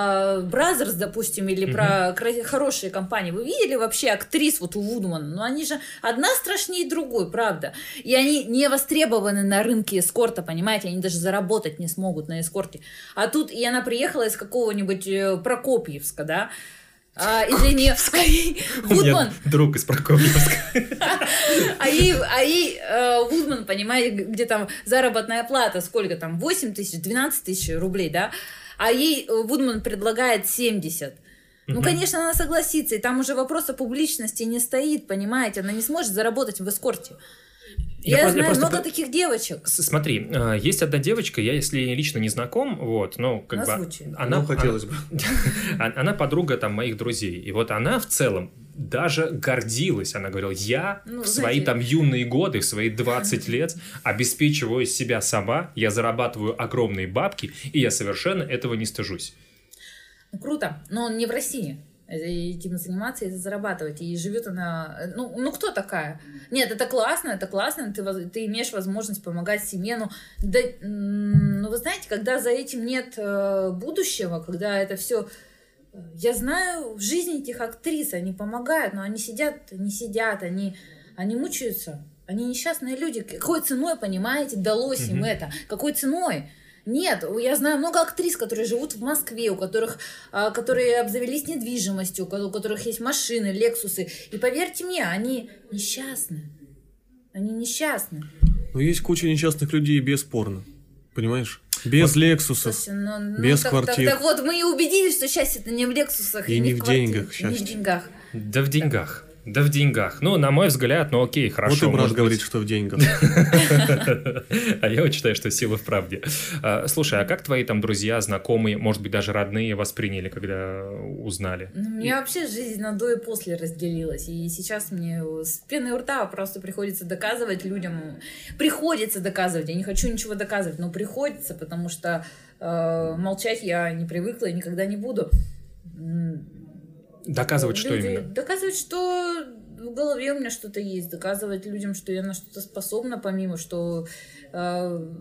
Brothers, допустим, или про кра- хорошие компании, вы видели вообще актрис вот у Вудмана, ну они же одна страшнее другой, правда, и они не востребованы на рынке эскорта, понимаете, они даже заработать не смогут на эскорте, а тут и она приехала из какого-нибудь э, Прокопьевска, да, а, и для нее Вудман, друг из Прокопьевска. а ей, а ей э, Вудман, понимаете, где там заработная плата, сколько там, 8 тысяч, 12 тысяч рублей, да? А ей э, Вудман предлагает 70. Ну, конечно, она согласится, и там уже вопрос о публичности не стоит, понимаете? Она не сможет заработать в эскорте. Я Я, знаю просто много таких девочек. Смотри, э, есть одна девочка, я если лично не знаком, вот, ну, как бы... Озвучи. Она, Ну, хотелось бы. она, она подруга там моих друзей. И вот она в целом даже гордилась. Она говорила, я Ну, в свои знаете- там юные годы, в свои 20 лет обеспечиваю себя сама, я зарабатываю огромные бабки, и я совершенно этого не стыжусь. Ну, круто, но он не в России. Это Этим заниматься, это зарабатывать. И живет она... э, Ну, ну кто такая? Нет, это классно, это классно. Ты, ты имеешь возможность помогать семье. Ну, да, ну, вы знаете, когда за этим нет э, будущего, когда это все... Я знаю в жизни этих актрис, они помогают, но они сидят, не сидят, они, они мучаются. Они несчастные люди. Какой ценой, понимаете, далось им Мгм. это? Какой ценой? Нет, я знаю много актрис, которые живут в Москве, у которых, а, которые обзавелись недвижимостью, у ко- у которых есть машины, лексусы. И поверьте мне, они несчастны. Они несчастны. Но есть куча несчастных людей без порно. Понимаешь? Без лексусов. Слушайте, ну, ну, Без так, так- квартир. Так, вот, мы и убедились, что счастье это не в лексусах И не в квартире, деньгах и не в счастье. деньгах. Да в деньгах. Да в деньгах. Ну, на мой взгляд, ну окей, хорошо. вот и брат может быть. говорит, что в деньгах. А я вот считаю, что сила в правде. А, Слушай, а как твои там друзья, знакомые, может быть, даже родные восприняли, когда узнали? Ну, У меня вообще жизнь на до и после разделилась. И сейчас мне с пеной у рта просто приходится доказывать людям. Приходится доказывать. Я не хочу ничего доказывать, но приходится, потому что э, молчать я не привыкла и никогда не буду. Доказывать, что люди- именно? Доказывать, что в голове у меня что-то есть. Доказывать людям, что я на что-то способна, помимо, что э,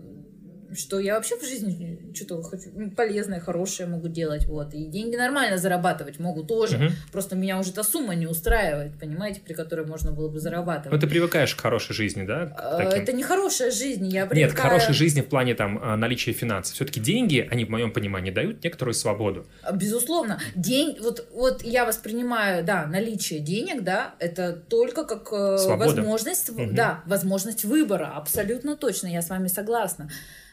что я вообще в жизни что-то хочу ну, полезное, хорошее могу делать, вот. И деньги нормально зарабатывать могу тоже. Мгм. Просто меня уже та сумма не устраивает, понимаете, при которой можно было бы зарабатывать. Ну, ты привыкаешь к хорошей жизни, да? А, таким? Это не хорошая жизнь, я Нет, к привыкаю- хорошей жизни в плане там а, наличия финансов. Все-таки деньги, они, в моем понимании, дают некоторую свободу. А, Безусловно. День, вот, вот я воспринимаю, да, наличие денег, да, это только как э, Свобода. возможность, Мгм. да, возможность выбора. Абсолютно точно, я с вами согласна.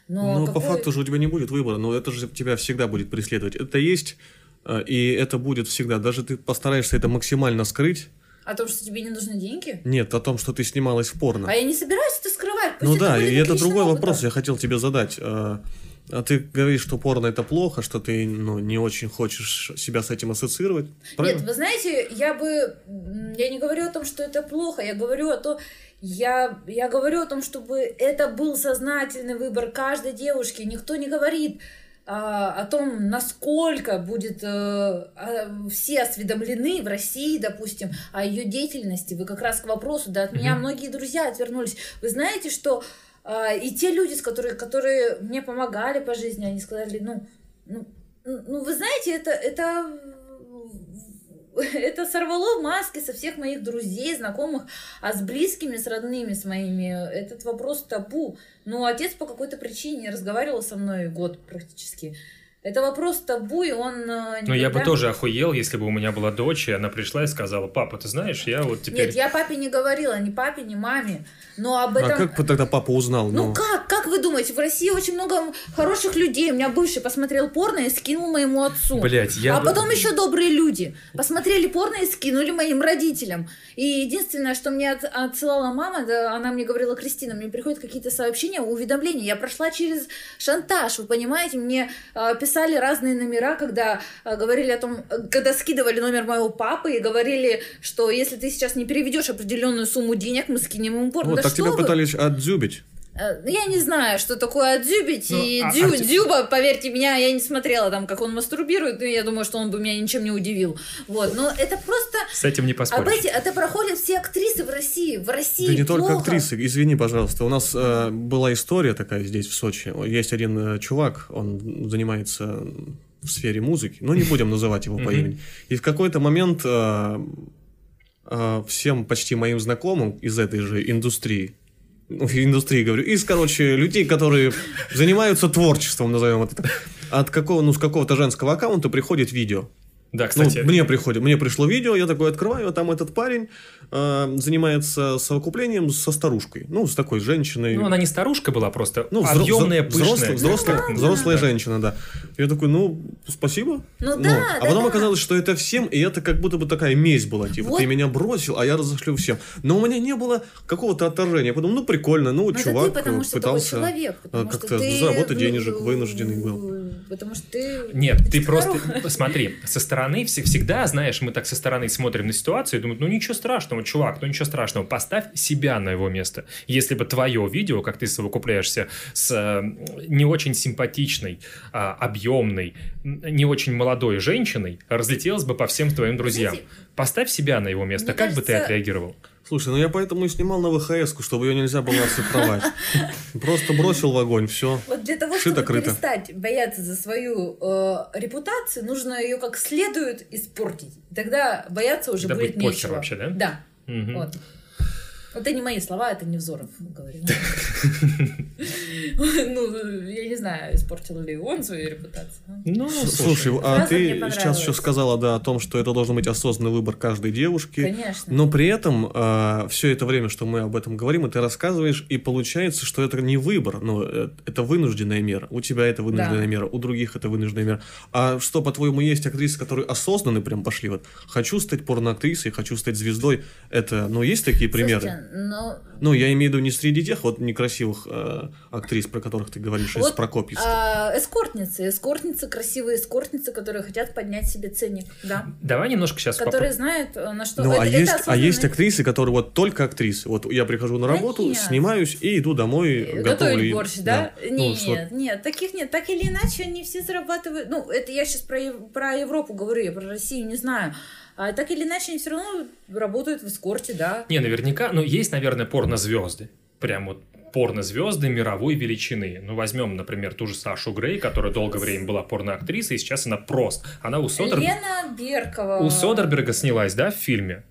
Но Ну, по какой- факту же у тебя не будет выбора, но это же тебя всегда будет преследовать. Это есть, э, и это будет всегда. Даже ты постараешься это максимально скрыть. О том, что тебе не нужны деньги? Нет, о том, что ты снималась в порно. А я не собираюсь это скрывать. Пусть Ну это да, и это другой опытом. вопрос, я хотел тебе задать. А ты говоришь, что порно это плохо, что ты ну, не очень хочешь себя с этим ассоциировать. Правильно? Нет, вы знаете, я бы... Я не говорю о том, что это плохо, я говорю о том... Я, я говорю о том, чтобы это был сознательный выбор каждой девушки. Никто не говорит а, о том, насколько будет а, а, все осведомлены в России, допустим, о ее деятельности. Вы как раз к вопросу, да, от mm-hmm. меня многие друзья отвернулись. Вы знаете, что и те люди, с которые, которые мне помогали по жизни, они сказали, ну, ну, ну вы знаете, это, это это сорвало маски со всех моих друзей, знакомых, а с близкими, с родными, с моими, этот вопрос табу. Ну, отец по какой-то причине не разговаривал со мной год практически. Это вопрос табу, и он никогда... Ну, я бы тоже охуел, если бы у меня была дочь, и она пришла и сказала, папа, ты знаешь, я вот теперь... Нет, я папе не говорила, ни папе, ни маме. Но об этом... А как тогда папа узнал? Ну, ну как? Как вы думаете? В России очень много хороших людей. У меня бывший посмотрел порно и скинул моему отцу. Блять, я... А потом еще добрые люди. Посмотрели порно и скинули моим родителям. И единственное, что мне от, отсылала мама, да, она мне говорила, Кристина, мне приходят какие-то сообщения, уведомления. Я прошла через шантаж, вы понимаете? Мне э, писали разные номера, когда э, говорили о том, когда скидывали номер моего папы и говорили, что если ты сейчас не переведешь определенную сумму денег, мы скинем ему порно. Вот, так тебя вы? пытались отзюбить. Э, я не знаю, что такое отзюбить. Ну, и а, Дю, а... Дюба, поверьте меня, я не смотрела там, как он мастурбирует, но я думаю, что он бы меня ничем не удивил. Вот, но это просто... С этим не поспоришь. Об эти, это проходят все актрисы в России. В России Да не плохо. только актрисы, извини, пожалуйста. У нас э, была история такая здесь, в Сочи. Есть один э, чувак, он занимается в сфере музыки, но не будем называть его по имени. И в какой-то момент э, э, всем почти моим знакомым из этой же индустрии ну, индустрии говорю, из, короче, людей, которые занимаются творчеством, назовем это. От какого, ну, с какого-то женского аккаунта приходит видео. Да, кстати. Ну, мне приходит, мне пришло видео, я такой открываю, а там этот парень э, занимается совокуплением со старушкой, ну, с такой женщиной. Ну, она не старушка была просто, ну, объемная, взро- пышная. Взрослая, взрослая, да, взрослая да. женщина, да. Я такой, ну, спасибо. Ну, ну да, А потом да. оказалось, что это всем, и это как будто бы такая месть была, типа, вот. ты меня бросил, а я разошлю всем. Но у меня не было какого-то отторжения. Я подумал, ну, прикольно, ну, Но чувак ты, потому, что пытался человек, как-то ты... заработать денежек, вынужденный был. Потому что ты... Нет, ты просто, смотри, со стороны всегда знаешь, мы так со стороны смотрим на ситуацию и думаем, ну ничего страшного, чувак, ну ничего страшного, поставь себя на его место. Если бы твое видео, как ты совокупляешься с не очень симпатичной, а, объемной, не очень молодой женщиной, разлетелось бы по всем твоим друзьям. Поставь себя на его место, как кажется... бы ты отреагировал? Слушай, ну я поэтому и снимал на ВХС, чтобы ее нельзя было оцифровать. Просто бросил в огонь, все. Вот для того, чтобы перестать бояться за свою э, репутацию, нужно ее как следует испортить. Тогда бояться уже будет нечего. вообще, да? Да. Вот. Это не мои слова, это не Взоров говорил. Ну, я не знаю, испортил ли он свою репутацию. Ну, слушай, а ты сейчас еще сказала, да, о том, что это должен быть осознанный выбор каждой девушки. Конечно. Но при этом а, все это время, что мы об этом говорим, и ты рассказываешь, и получается, что это не выбор, но э, это вынужденная мера. У тебя это вынужденная мера, у других это вынужденная мера. А что, по-твоему, есть актрисы, которые осознанно прям пошли вот, хочу стать порноактрисой, хочу стать звездой, это, ну, есть такие примеры? но... Ну, я имею в виду не среди тех вот некрасивых э, актрис, про которых ты говоришь, вот, из Прокопьевска. А, эскортницы, эскортницы, красивые эскортницы, которые хотят поднять себе ценник, да. Давай немножко сейчас Которые поп... знают, э, на что... Ну, это, а, это есть, осознанный... а есть актрисы, которые вот только актрисы. Вот я прихожу на работу, да снимаюсь и иду домой, э, готовлю. Готовить борщ, да? да. Нет, ну, нет, нет, таких нет. Так или иначе, они все зарабатывают... Ну, это я сейчас про, про Европу говорю, я про Россию не знаю. А так или иначе, они все равно работают в эскорте, да. Не, наверняка, ну, есть, наверное, порнозвезды. Прям вот порнозвезды мировой величины. Ну, возьмем, например, ту же Сашу Грей, которая долгое время была порноактрисой, и сейчас она просто. Она у Содер... Лена Беркова. У Содерберга снялась, да, в фильме?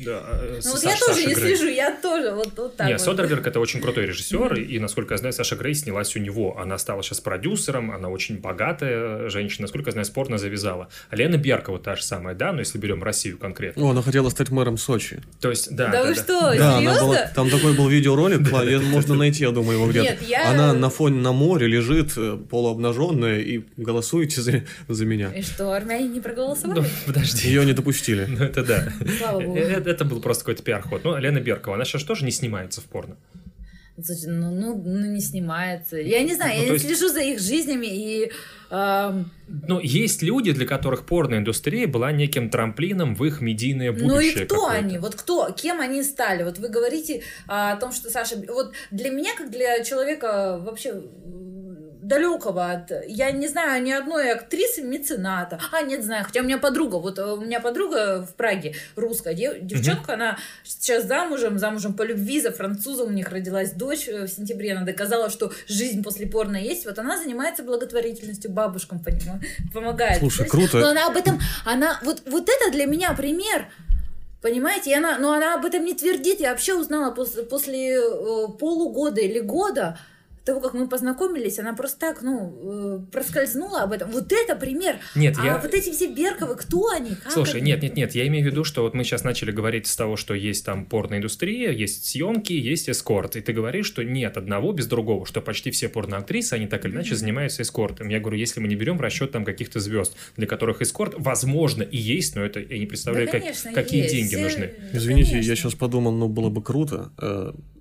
Да, э, ну, вот я тоже Саша не Грей. слежу, я тоже вот, вот так Нет, вот. Содерберг это очень крутой режиссер, mm-hmm. и, насколько я знаю, Саша Грей снялась у него. Она стала сейчас продюсером, она очень богатая женщина, насколько я знаю, спорно завязала. А Лена Беркова та же самая, да, но если берем Россию конкретно. О, она хотела стать мэром Сочи. То есть, да. Да, да вы да. что, да, серьезно? Была, там такой был видеоролик, можно найти, я думаю, его где-то. Она на фоне на море лежит э, полуобнаженная и голосуете за, за меня. И что, армяне не проголосовали? Ну, подожди. Ее не допустили. Ну, это да. Слава богу. Это, это был просто какой-то пиар-ход. Ну, Лена Беркова, она сейчас тоже не снимается в порно. Ну, ну, ну, не снимается. Я не знаю, Ну, я не есть- слежу за их жизнями и... ам, Ну, есть люди, для которых порноиндустрия была неким трамплином в их медийное будущее. Ну и кто они? Вот кто? Кем они стали? Вот вы говорите а, о том, что Саша... Вот для меня, как для человека вообще далекого от... Я не знаю ни одной актрисы мецената. А, нет, знаю. Хотя у меня подруга. Вот э, у меня подруга в Праге, русская дев- девчонка, она сейчас замужем, замужем по любви за французом. У них родилась дочь э, в сентябре. Она доказала, что жизнь после порно есть. Вот она занимается благотворительностью бабушкам, понima- помогает. Слушай, круто. Но она об этом... Она... Вот, вот это для меня пример Понимаете, и она, но она об этом не твердит. Я вообще узнала после, после э, полугода или года того, как мы познакомились, она просто так, ну, э, проскользнула об этом. Вот это пример. Нет, а я... вот эти все Берковы, кто они? Как Слушай, они? нет, нет, нет, я имею в виду, что вот мы сейчас начали говорить с того, что есть там порноиндустрия, есть съемки, есть эскорт. И ты говоришь, что нет одного без другого, что почти все порноактрисы, они так или иначе занимаются эскортом. Я говорю, если мы не берем в расчет там каких-то звезд, для которых эскорт, возможно, и есть, но это я не представляю, Да, как- конечно, какие есть. деньги нужны. Да, Извините, конечно. я сейчас подумал, ну было бы круто.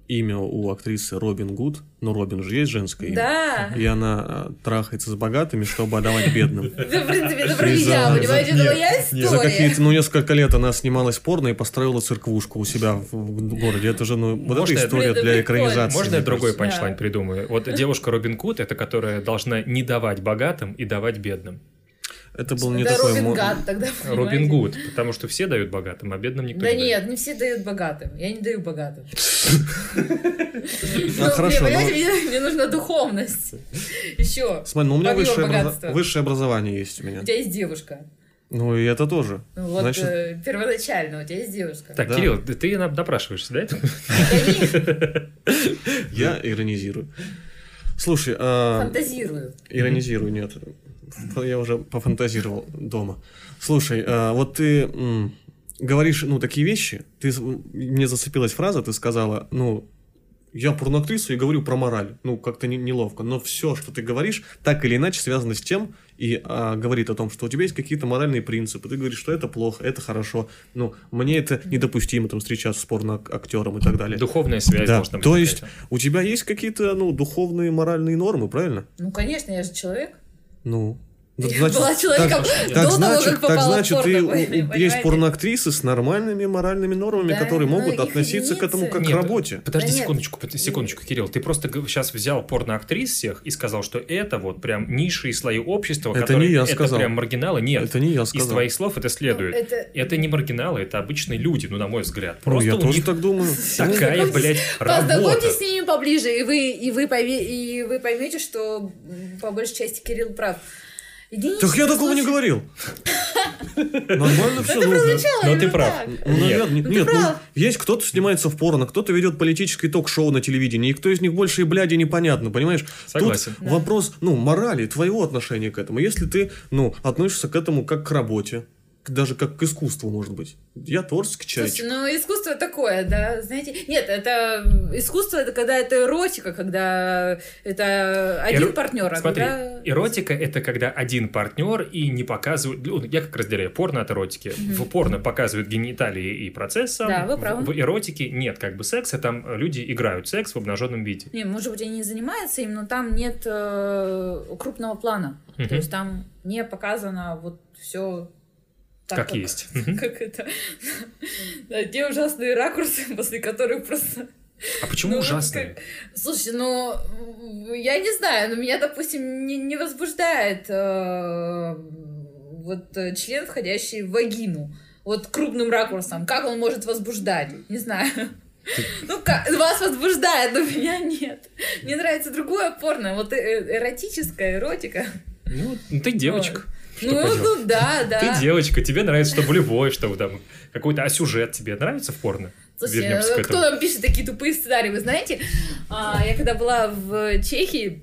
Имя у актрисы Робин Гуд, но Робин же есть женское имя. Да. И она э, трахается с богатыми, чтобы отдавать бедным. Да, в принципе, это про меня, за- понимаете? Это моя нет, За история. какие-то, ну, несколько лет она снималась порно и построила церквушку у себя в, городе. Это же, ну, вот Можно эта история Это для экранизации. Можно я мне другой панчлайн придумаю? Вот девушка Робин Куд, это которая должна не давать богатым и давать бедным. Это был не Это такой... Робин Гад тогда, Робин понимаете? Гуд, потому что все дают богатым, а бедным никто Да не дает. нет, не все дают богатым. Я не даю богатым. А, хорошо, мне, ну- понимаете, мне, нужна духовность. Еще. Смотри, ну у меня высшее, образование есть у меня. У тебя есть девушка. Ну и это тоже. Ну, Вот Значит, э, первоначально у тебя есть девушка. Так, Да. Кирилл, ты, допрашиваешься, да? я иронизирую. Слушай, а, Фантазирую. иронизирую, нет. Я уже пофантазировал дома. Слушай, а, вот ты м, говоришь, ну, такие вещи. Ты, мне зацепилась фраза, ты сказала, ну, я порноактриса и говорю про мораль. Ну, как-то не- неловко. Но все, что ты говоришь, так или иначе связано с тем и а, говорит о том, что у тебя есть какие-то моральные принципы. Ты говоришь, что это плохо, это хорошо. Ну, мне это недопустимо там встречаться с порноактером и так далее. Духовная связь Да, должна быть. то есть у тебя есть какие-то, ну, духовные, моральные нормы, правильно? Ну, конечно, я же человек. Ну, Я значит, была человеком так, до так того, значит, как попала так в значит, ты, порно, у- у- есть понимаете? порноактрисы с нормальными моральными нормами, Да, которые могут относиться к этому единицы. как Нет, к работе. Подожди Да нет. секундочку, под- секундочку, Кирилл. Ты просто сейчас взял порноактрис всех и сказал, что это вот прям низшие слои общества, Это которые не я это сказал. прям маргиналы. Нет, Это не я из сказал. твоих слов это следует. Ну, это- это... не маргиналы, это обычные люди, ну, на мой взгляд. Ну, Просто я у тоже них так думаю. такая, блядь, работа. Познакомьтесь с ними поближе, и вы, и вы, и вы поймете, что по большей части Кирилл прав. Единичный Так я такого не случай- говорил. Нормально все. Это прозвучало Но ты прав. Ну, наверное, нет, ну, прав. есть кто-то снимается в порно, кто-то ведет политическое ток-шоу на телевидении, и кто из них больше и бляди непонятно, понимаешь? Согласен. Тут вопрос, ну, морали, твоего отношения к этому. Если ты, ну, относишься к этому как к работе, даже как к искусству, может быть. Я творческий человек. Слушай, ну искусство такое, да, знаете. Нет, это искусство, это когда это эротика, когда это один Эро- партнер, а Смотри, когда... эротика это когда один партнер и не показывает. ну, Я как разделяю порно от эротики. В порно показывают гениталии и процесс сам. Да, вы В- правы. В, эротике нет как бы секса, там люди играют секс в обнаженном виде. Не, может быть, они не занимаются им, но там нет э, крупного плана. Мгм. То есть там не показано вот все Как есть. Мгм. Как это? Да, те ужасные ракурсы, после которых просто... А почему Ну, ужасные? как- Слушай, ну, я не знаю, но меня, допустим, не, не возбуждает э, вот э, член, входящий в вагину. Вот крупным ракурсом. Как он может возбуждать? Не знаю. Ну, как, вас возбуждает, но меня нет. Мне нравится другое порно, вот э- э- эротическая эротика. Ну, ну, ты девочка. Что ну, поделать? ну, да, да. Ты девочка, тебе нравится, что болевой, что там какой-то, а сюжет тебе нравится в порно? Слушайте, э, кто нам пишет такие тупые сценарии? Вы знаете, а, я когда была в Чехии,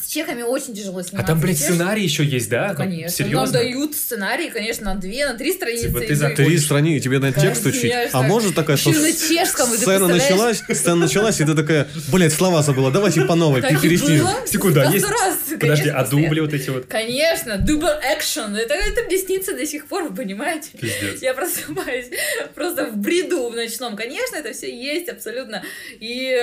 С чехами очень тяжело А сниматься. там, блядь, Чеш- сценарий еще есть, да? Ну, конечно. Серьезно? Нам дают сценарий, конечно, на две, на три страницы. Типа ты и за Три страницы, тебе надо текст учить. А может такая, что ты сцена началась, сцена началась, и ты такая, блядь, слова забыла, давайте по новой, Так и переснимем. было. Секунду, а Сто есть- раз, Подожди, конечно, а дубли вот эти вот? Конечно, дубл экшен. Это, это мне снится до сих пор, вы понимаете? Пиздец. Я просыпаюсь просто в бреду в ночном. Конечно, это все есть абсолютно. И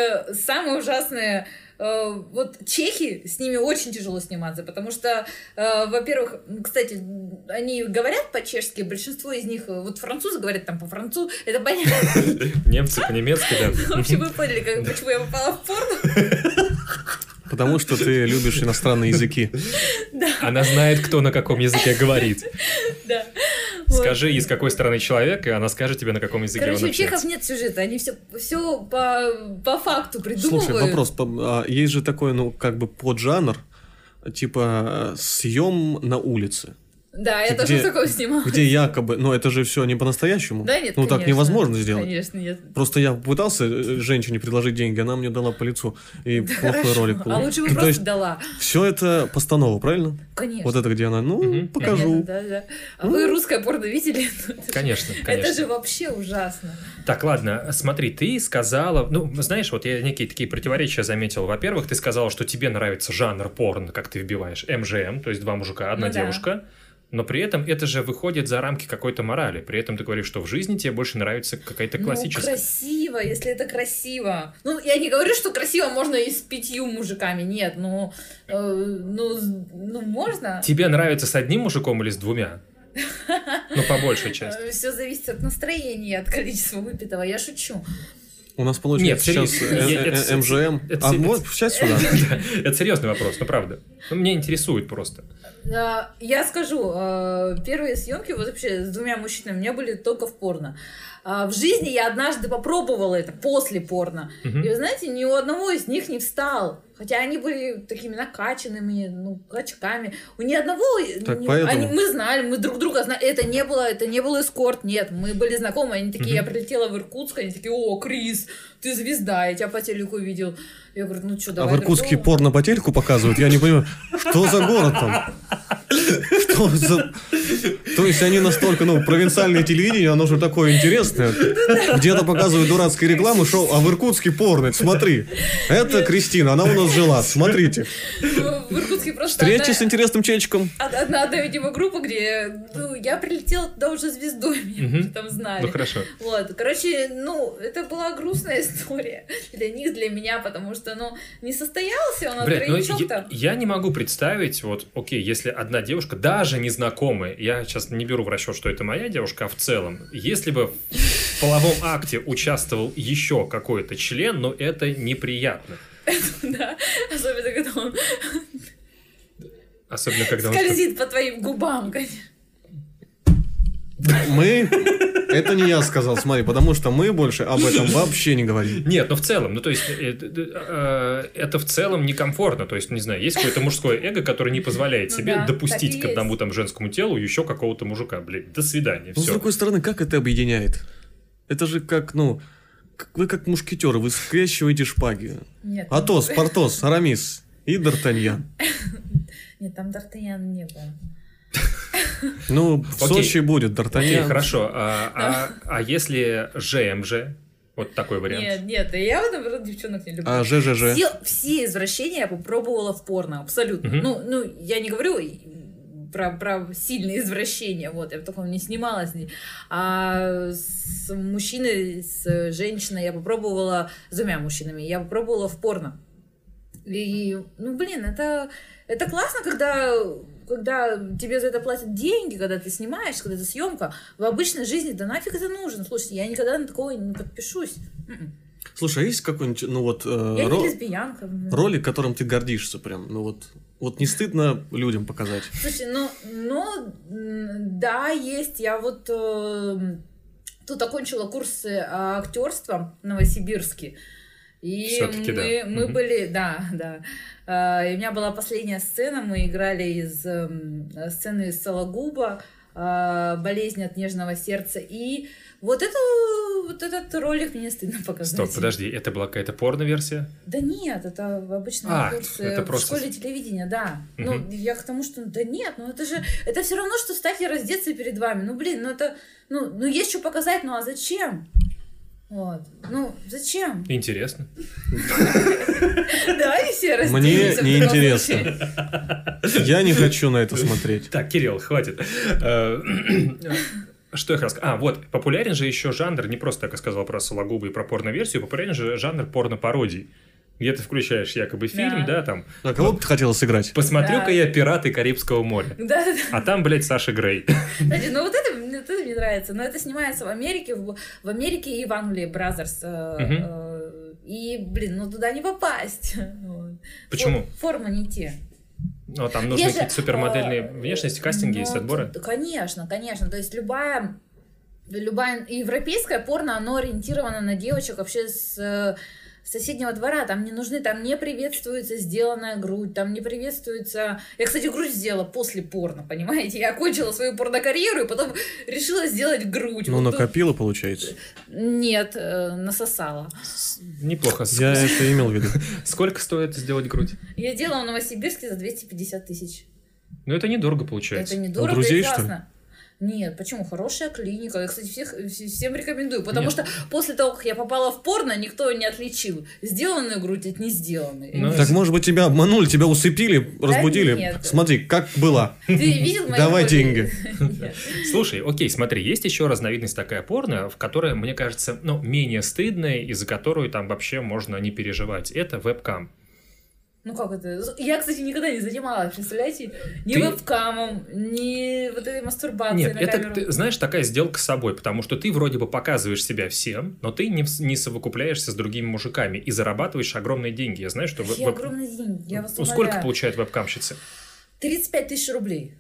самое ужасное, вот чехи, с ними очень тяжело сниматься, потому что, э, во-первых, кстати, они говорят по-чешски, большинство из них, э, вот французы говорят там по-французски, это понятно. Немцы по-немецки, да. В общем, вы поняли, как- почему я попала в порно? Потому что ты любишь иностранные языки. Она знает, кто на каком языке говорит. Да. Вот. Скажи, из какой страны человек, и она скажет тебе, на каком языке Короче, он у чехов общается. нет сюжета, они все, все по, по факту придумывают. Слушай, вопрос. по- а Есть же такой, ну, как бы поджанр, типа съем на улице, Да, я Где- тоже в таком снималась. где якобы, ну, это же все не по-настоящему. Да, нет, Ну, так конечно. невозможно сделать. Конечно, нет. Просто я пытался э, женщине предложить деньги, она мне дала по лицу, и плохой Хорошо. ролик А получился. лучше бы То просто есть дала. все это постанова, правильно? Конечно. Вот это где она, ну, покажу. Понятно, да, да. А вы русское порно видели? Ну, же- Конечно, Это конечно. же вообще ужасно. Так, ладно, смотри, ты сказала, ну, знаешь, вот я некие такие противоречия заметил. Во-первых, ты сказала, что тебе нравится жанр порно, как ты вбиваешь, МЖМ, то есть два мужика, одна Ну да. Но при этом это же выходит за рамки какой-то морали. При этом ты говоришь, что в жизни тебе больше нравится какая-то Ну, классическая. красиво, если это красиво. Ну, я не говорю, что красиво можно и с пятью мужиками. Нет, ну, э, ну, ну, можно. Тебе нравится с одним мужиком или с двумя? Ну, по большей части. Все зависит от настроения, от количества выпитого. Я шучу. У нас получается Нет, сейчас серьезно, э, э, МЖМ. А вот сейчас сюда. Это серьезный вопрос, ну правда. Ну, Мне интересует просто. А, Я скажу, э, первые съемки вообще с двумя мужчинами у меня были только в порно. А В жизни я однажды попробовала это после порно. Мгм. И вы знаете, ни у одного из них не встал. Хотя они были такими накачанными, ну, качками. У ни одного... Так поэтому- они- мы знали, мы друг друга знали. Это не было, это не был эскорт, нет. Мы были знакомы. Они такие, я Мгм. прилетела в Иркутск, они такие, о, Крис, ты звезда, я тебя по телеку видел. Я говорю, ну что, А давай в Иркутске другого». порно по телеку показывают, я не понимаю, что за город там? Что за... То есть они настолько, ну, провинциальное телевидение, оно же такое интересное. Где-то показывают дурацкие рекламы, шоу, а в Иркутске порно, смотри. Это Кристина, она у нас жила, смотрите. В Иркутске просто Встреча одна- с интересным чечком. Од- Одна, одна, видимо, группа, где ну, я прилетела туда уже звездой, меня там знали. Ну хорошо. Вот, короче, ну, это была грустная история для них, для меня, потому что, ну, не состоялся нас Блядь, ну, я, тройничок-то. я не могу представить, вот, окей, если одна девушка, даже незнакомая, я сейчас не беру в расчет, что это моя девушка, а в целом, если бы в половом акте участвовал еще какой-то член, ну, это неприятно. Да, особенно, когда он Особенно, когда он... скользит по твоим губам, конечно. Мы... Это не я сказал, смотри, потому что мы больше об этом вообще не говорим. Нет, ну в целом, ну то есть э, э, это в целом некомфортно, то есть не знаю, есть какое-то мужское эго, которое не позволяет Ну себе да, допустить к одному там женскому телу еще какого-то мужика, блядь, до свидания, Но с другой стороны, как это объединяет? Это же как, ну, вы как мушкетеры, вы скрещиваете шпаги. Нет, Атос, Портос, Арамис и Д'Артаньян. Нет, там Д'Артаньян не было. Ну, в. Сочи будет Окей, Д'Артаньян. хорошо, а, а, а если ЖМЖ, вот такой вариант? Нет, нет, я, наоборот, девчонок не люблю. А ЖЖЖ? Все, все извращения я попробовала в порно, абсолютно. Мгм. Ну, ну, я не говорю про, про сильные извращения, вот, я в таком не снималась. А с мужчиной, с женщиной я попробовала, с двумя мужчинами, я попробовала в порно. И, ну, блин, это, это классно, когда, когда тебе за это платят деньги, когда ты снимаешь, когда это съемка. В обычной жизни, да нафиг это нужно? Слушайте, я никогда на такого не подпишусь. М-м. Слушай, а есть какой-нибудь, ну вот, э, Я ро- не лесбиянка. блин. ролик, которым ты гордишься прям? Ну вот, вот не стыдно людям показать? Слушай, ну, ну, да, есть. Я вот э, тут окончила курсы а, актерства в Новосибирске. И Всё-таки да. мы, мы Мгм. были, да, да. А, И у меня была последняя сцена, мы играли из эм, сцены из Сологуба, а, болезнь от нежного сердца. И вот эту вот этот ролик мне стыдно показать. Стоп, подожди, это была какая-то порно-версия? Да нет, это обычно А, курсы это в просто- школе телевидения, да. Ну, Мгм. я к тому, что да нет, ну это же, это все равно, что стать и раздеться перед вами. Ну, блин, ну это, ну, ну есть что показать, ну а зачем? Вот. Ну, зачем? Интересно. Давай все разденемся Мне неинтересно. случае. Я не хочу на это смотреть. Так, Кирилл, хватит. Что я хотел сказать? А, вот, популярен же еще жанр, не просто, как я сказал, про Сологуба и про порно-версию, популярен же жанр порно-пародий. Где ты включаешь якобы фильм, Да. да, там, А кого бы ты хотела сыграть? посмотрю-ка Да. я «Пираты Карибского моря». Да, да. А там, блядь, Саша Грей. Кстати, ну вот это, мне- вот это мне нравится. Но это снимается в Америке, в, в Америке и в Англии Brazzers. Мгм. И, блин, ну туда не попасть. Почему? Фор- форма не те. Ну, там нужны какие-то супермодельные э, внешности, кастинги ну, есть, отборы. Конечно, конечно. То есть любая любая европейская порно, оно ориентировано на девочек вообще с э, соседнего двора, там не нужны, там не приветствуется сделанная грудь, там не приветствуется... Я, кстати, грудь сделала после порно, понимаете? Я окончила свою порнокарьеру и потом решила сделать грудь. Ну, Вот тут- накопила, получается. Нет, э, насосала. Неплохо. С- Я это имел в виду. Сколько стоит сделать грудь? Я делала в Новосибирске за 250 тысяч. Ну, это недорого получается. Это недорого друзей, и что ли? Нет, почему? Хорошая клиника. Я, кстати, всех, вс- всем рекомендую. Потому Нет. что после того, как я попала в порно, никто не отличил сделанную грудь от не сделанной. Ну, Так, может быть, тебя обманули, тебя усыпили, разбудили. нет. Смотри, как было. Ты видел мои Давай фото? деньги. Нет. Слушай, окей, смотри, есть еще разновидность такая порно, в которой, мне кажется, ну, менее стыдная, и за которую там вообще можно не переживать. Это вебкам. Ну как это? Я, кстати, никогда не занималась, представляете? Ни Ты- вебкамом, ни вот этой мастурбацией Нет, на это, камеру. ты знаешь, такая сделка с собой, потому что ты вроде бы показываешь себя всем, но ты не, не совокупляешься с другими мужиками и зарабатываешь огромные деньги. Я знаю, что... Какие веб- огромные деньги, я вас Ну, сколько умоляю. получают вебкамщицы? 35 тысяч рублей.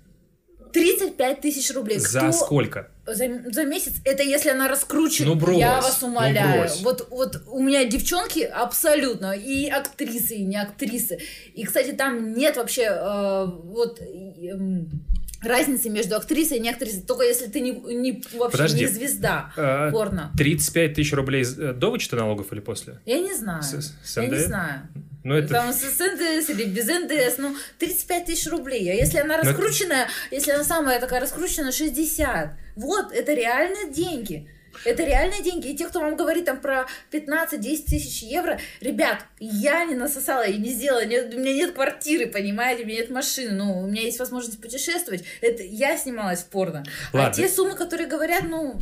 35 тысяч рублей. За Кто- сколько? За, за месяц, это если она раскручена, Ну, брось, я вас ну, умоляю. брось. вот, вот у меня девчонки абсолютно, и актрисы, и не актрисы. И, кстати, там нет вообще э, вот и, разницы между актрисой и не актрисой. Только если ты не, не вообще Подожди. не звезда Э, порно. 35 тысяч рублей э, до вычета налогов или после? Я не знаю. С- с я не знаю. Ну, это... Там с, НДС или без НДС, ну, 35 тысяч рублей. А если она Но это- раскрученная, если она самая такая раскрученная, 60. Вот, это реальные деньги. Это реальные деньги. И те, кто вам говорит там про 15-10 тысяч евро, ребят, я не насосала и не сделала, нет- у меня нет квартиры, понимаете, у меня нет машины, ну, у меня есть возможность путешествовать. Это я снималась в порно. Ладно. А те суммы, которые говорят, ну,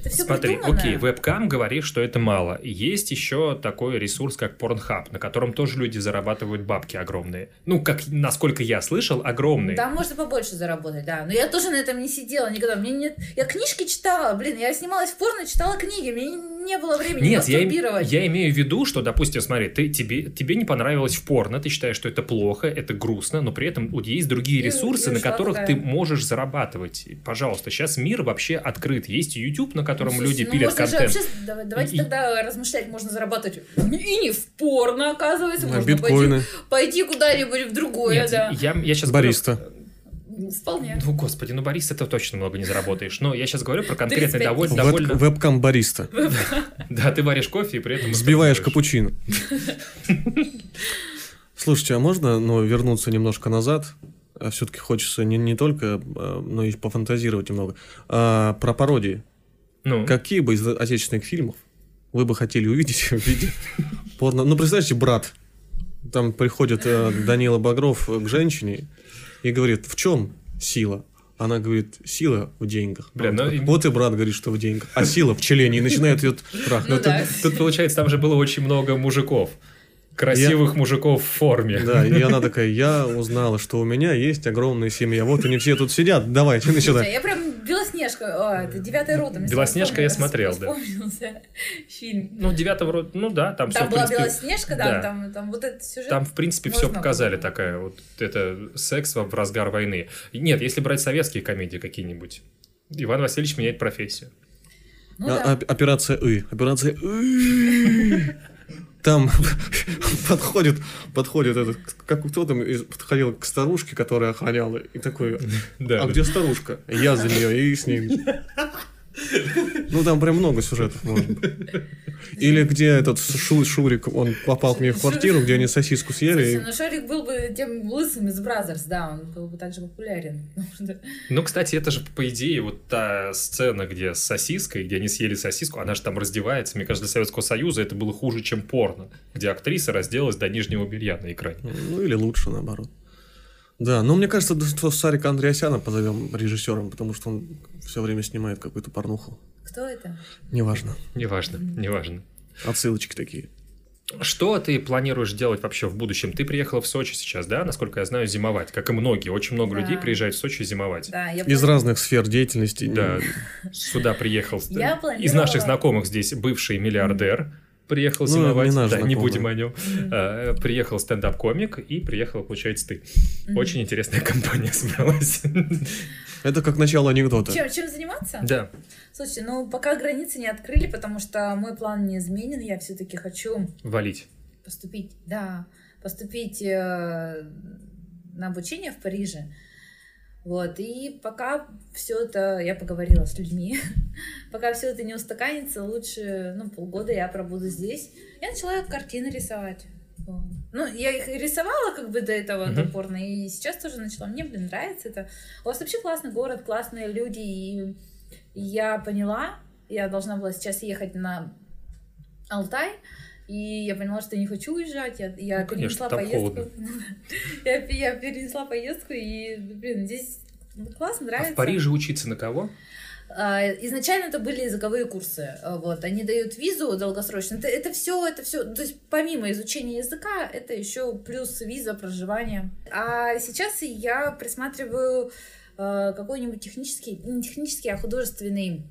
это все Смотри, придумано. окей, вебкам говорит, что это мало. Есть еще такой ресурс, как Pornhub, на котором тоже люди зарабатывают бабки огромные. Ну, как, насколько я слышал, огромные. Там можно побольше заработать, да. Но я тоже на этом не сидела никогда. Мне нет... Я книжки читала, блин, я снималась в порно, читала книги, мне не было времени Нет, я, я имею в виду, что, допустим, смотри, ты, тебе, тебе не понравилось в порно, ты считаешь, что это плохо, это грустно, но при этом вот есть другие И- ресурсы, и на которых такая. ты можешь зарабатывать. Пожалуйста, сейчас мир вообще открыт. Есть YouTube, на котором Ну, люди ну, пилят можно же контент. вообще- давай- давайте И- тогда размышлять, можно зарабатывать и не в порно, оказывается, можно биткоины. пойти, пойти куда-нибудь в другое, Нет, да. я, я сейчас Бариста. Вполне. Ну, господи, ну, Борис, это точно много не заработаешь. Но я сейчас говорю про конкретно 35 довольно... Веб- довольно... Вебкам бариста. Да, ты варишь кофе и при этом... Сбиваешь капучино. Слушайте, а можно ну, вернуться немножко назад? Все-таки хочется не, не только, а, но и пофантазировать немного. А, про пародии. Ну, Какие бы из отечественных фильмов вы бы хотели увидеть в виде порно? Ну, представьте, брат. Там приходит э, Данила Багров к женщине и говорит, в чем сила? Она говорит, сила в деньгах. Бля, ну Вот и брат говорит, что в деньгах. А сила в члене. И начинает ее трахнуть. Ну да. Тут, получается, там же было очень много мужиков. Красивых мужиков в форме. Да, и она такая, я узнала, что у меня есть огромная семья. Вот они все тут сидят, давайте начинай. Я прям Белоснежка, а, это девятая рота. мне Белоснежка я смотрел, да. фильм. Ну, девятого рода, ну да, там, все, Там в была принципе... Белоснежка, да, да. там, там вот этот сюжет. Там, в принципе, все показали было. такая вот это секс в разгар войны. Нет, если брать советские комедии какие-нибудь, Иван Васильевич меняет профессию. Ну А- да. оп- Операция И. Операция И. Там подходит, подходит этот, как кто там подходил к старушке, которая охраняла, и такой, Да, а да. где старушка? Я за нее и с ним. Ну, там прям много сюжетов может быть. Или где этот Шу, Шурик, он попал к ней в квартиру, где они сосиску съели. Слушай, и- ну Шарик был бы тем лысым из Brazzers, да, он был бы также популярен. Ну, кстати, это же, по идее, вот та сцена, где с сосиской, где они съели сосиску, она же там раздевается. Мне кажется, для Советского Союза это было хуже, чем порно, где актриса разделась до нижнего белья на экране. Ну, или лучше, наоборот. Да, но мне кажется, что Сарика Андреасяна позовем режиссером, потому что он все время снимает какую-то порнуху. Кто это? Неважно. Неважно, неважно. Отсылочки такие. Что ты планируешь делать вообще в будущем? Ты приехала в Сочи сейчас, да, насколько я знаю, зимовать, как и многие. Очень много Да. людей приезжают в Сочи зимовать. Да, я Из разных сфер деятельности. Да, сюда приехал. Я Из планировала- наших знакомых здесь бывший миллиардер приехал Ну, зимовать. не наш Да, не будем о нем. А, Приехал стендап-комик и приехал, получается, ты. Очень интересная компания собралась. Это как начало анекдота. Чем, чем заниматься? Да. Слушайте, ну пока границы не открыли, потому что мой план не изменен, я все-таки хочу Валить. поступить, да, поступить э, на обучение в Париже. Вот, и пока все это, я поговорила с людьми, пока все это не устаканится, лучше, ну, полгода я пробуду здесь. Я начала картины рисовать. Ну, я их рисовала как бы до этого, до Мгм. порно, и сейчас тоже начала. Мне, блин, нравится это. У вас вообще классный город, классные люди, и я поняла, я должна была сейчас ехать на Алтай, и я поняла, что я не хочу уезжать. Я, я Ну, конечно, перенесла поездку. я, я перенесла поездку, и, блин, здесь классно, А нравится. в Париже учиться на кого? А, Изначально это были языковые курсы. а, Вот, они дают визу долгосрочно. Это, это все, это все. То есть помимо изучения языка, это еще плюс виза проживания. А сейчас я присматриваю э, какой-нибудь технический, не технический, а художественный.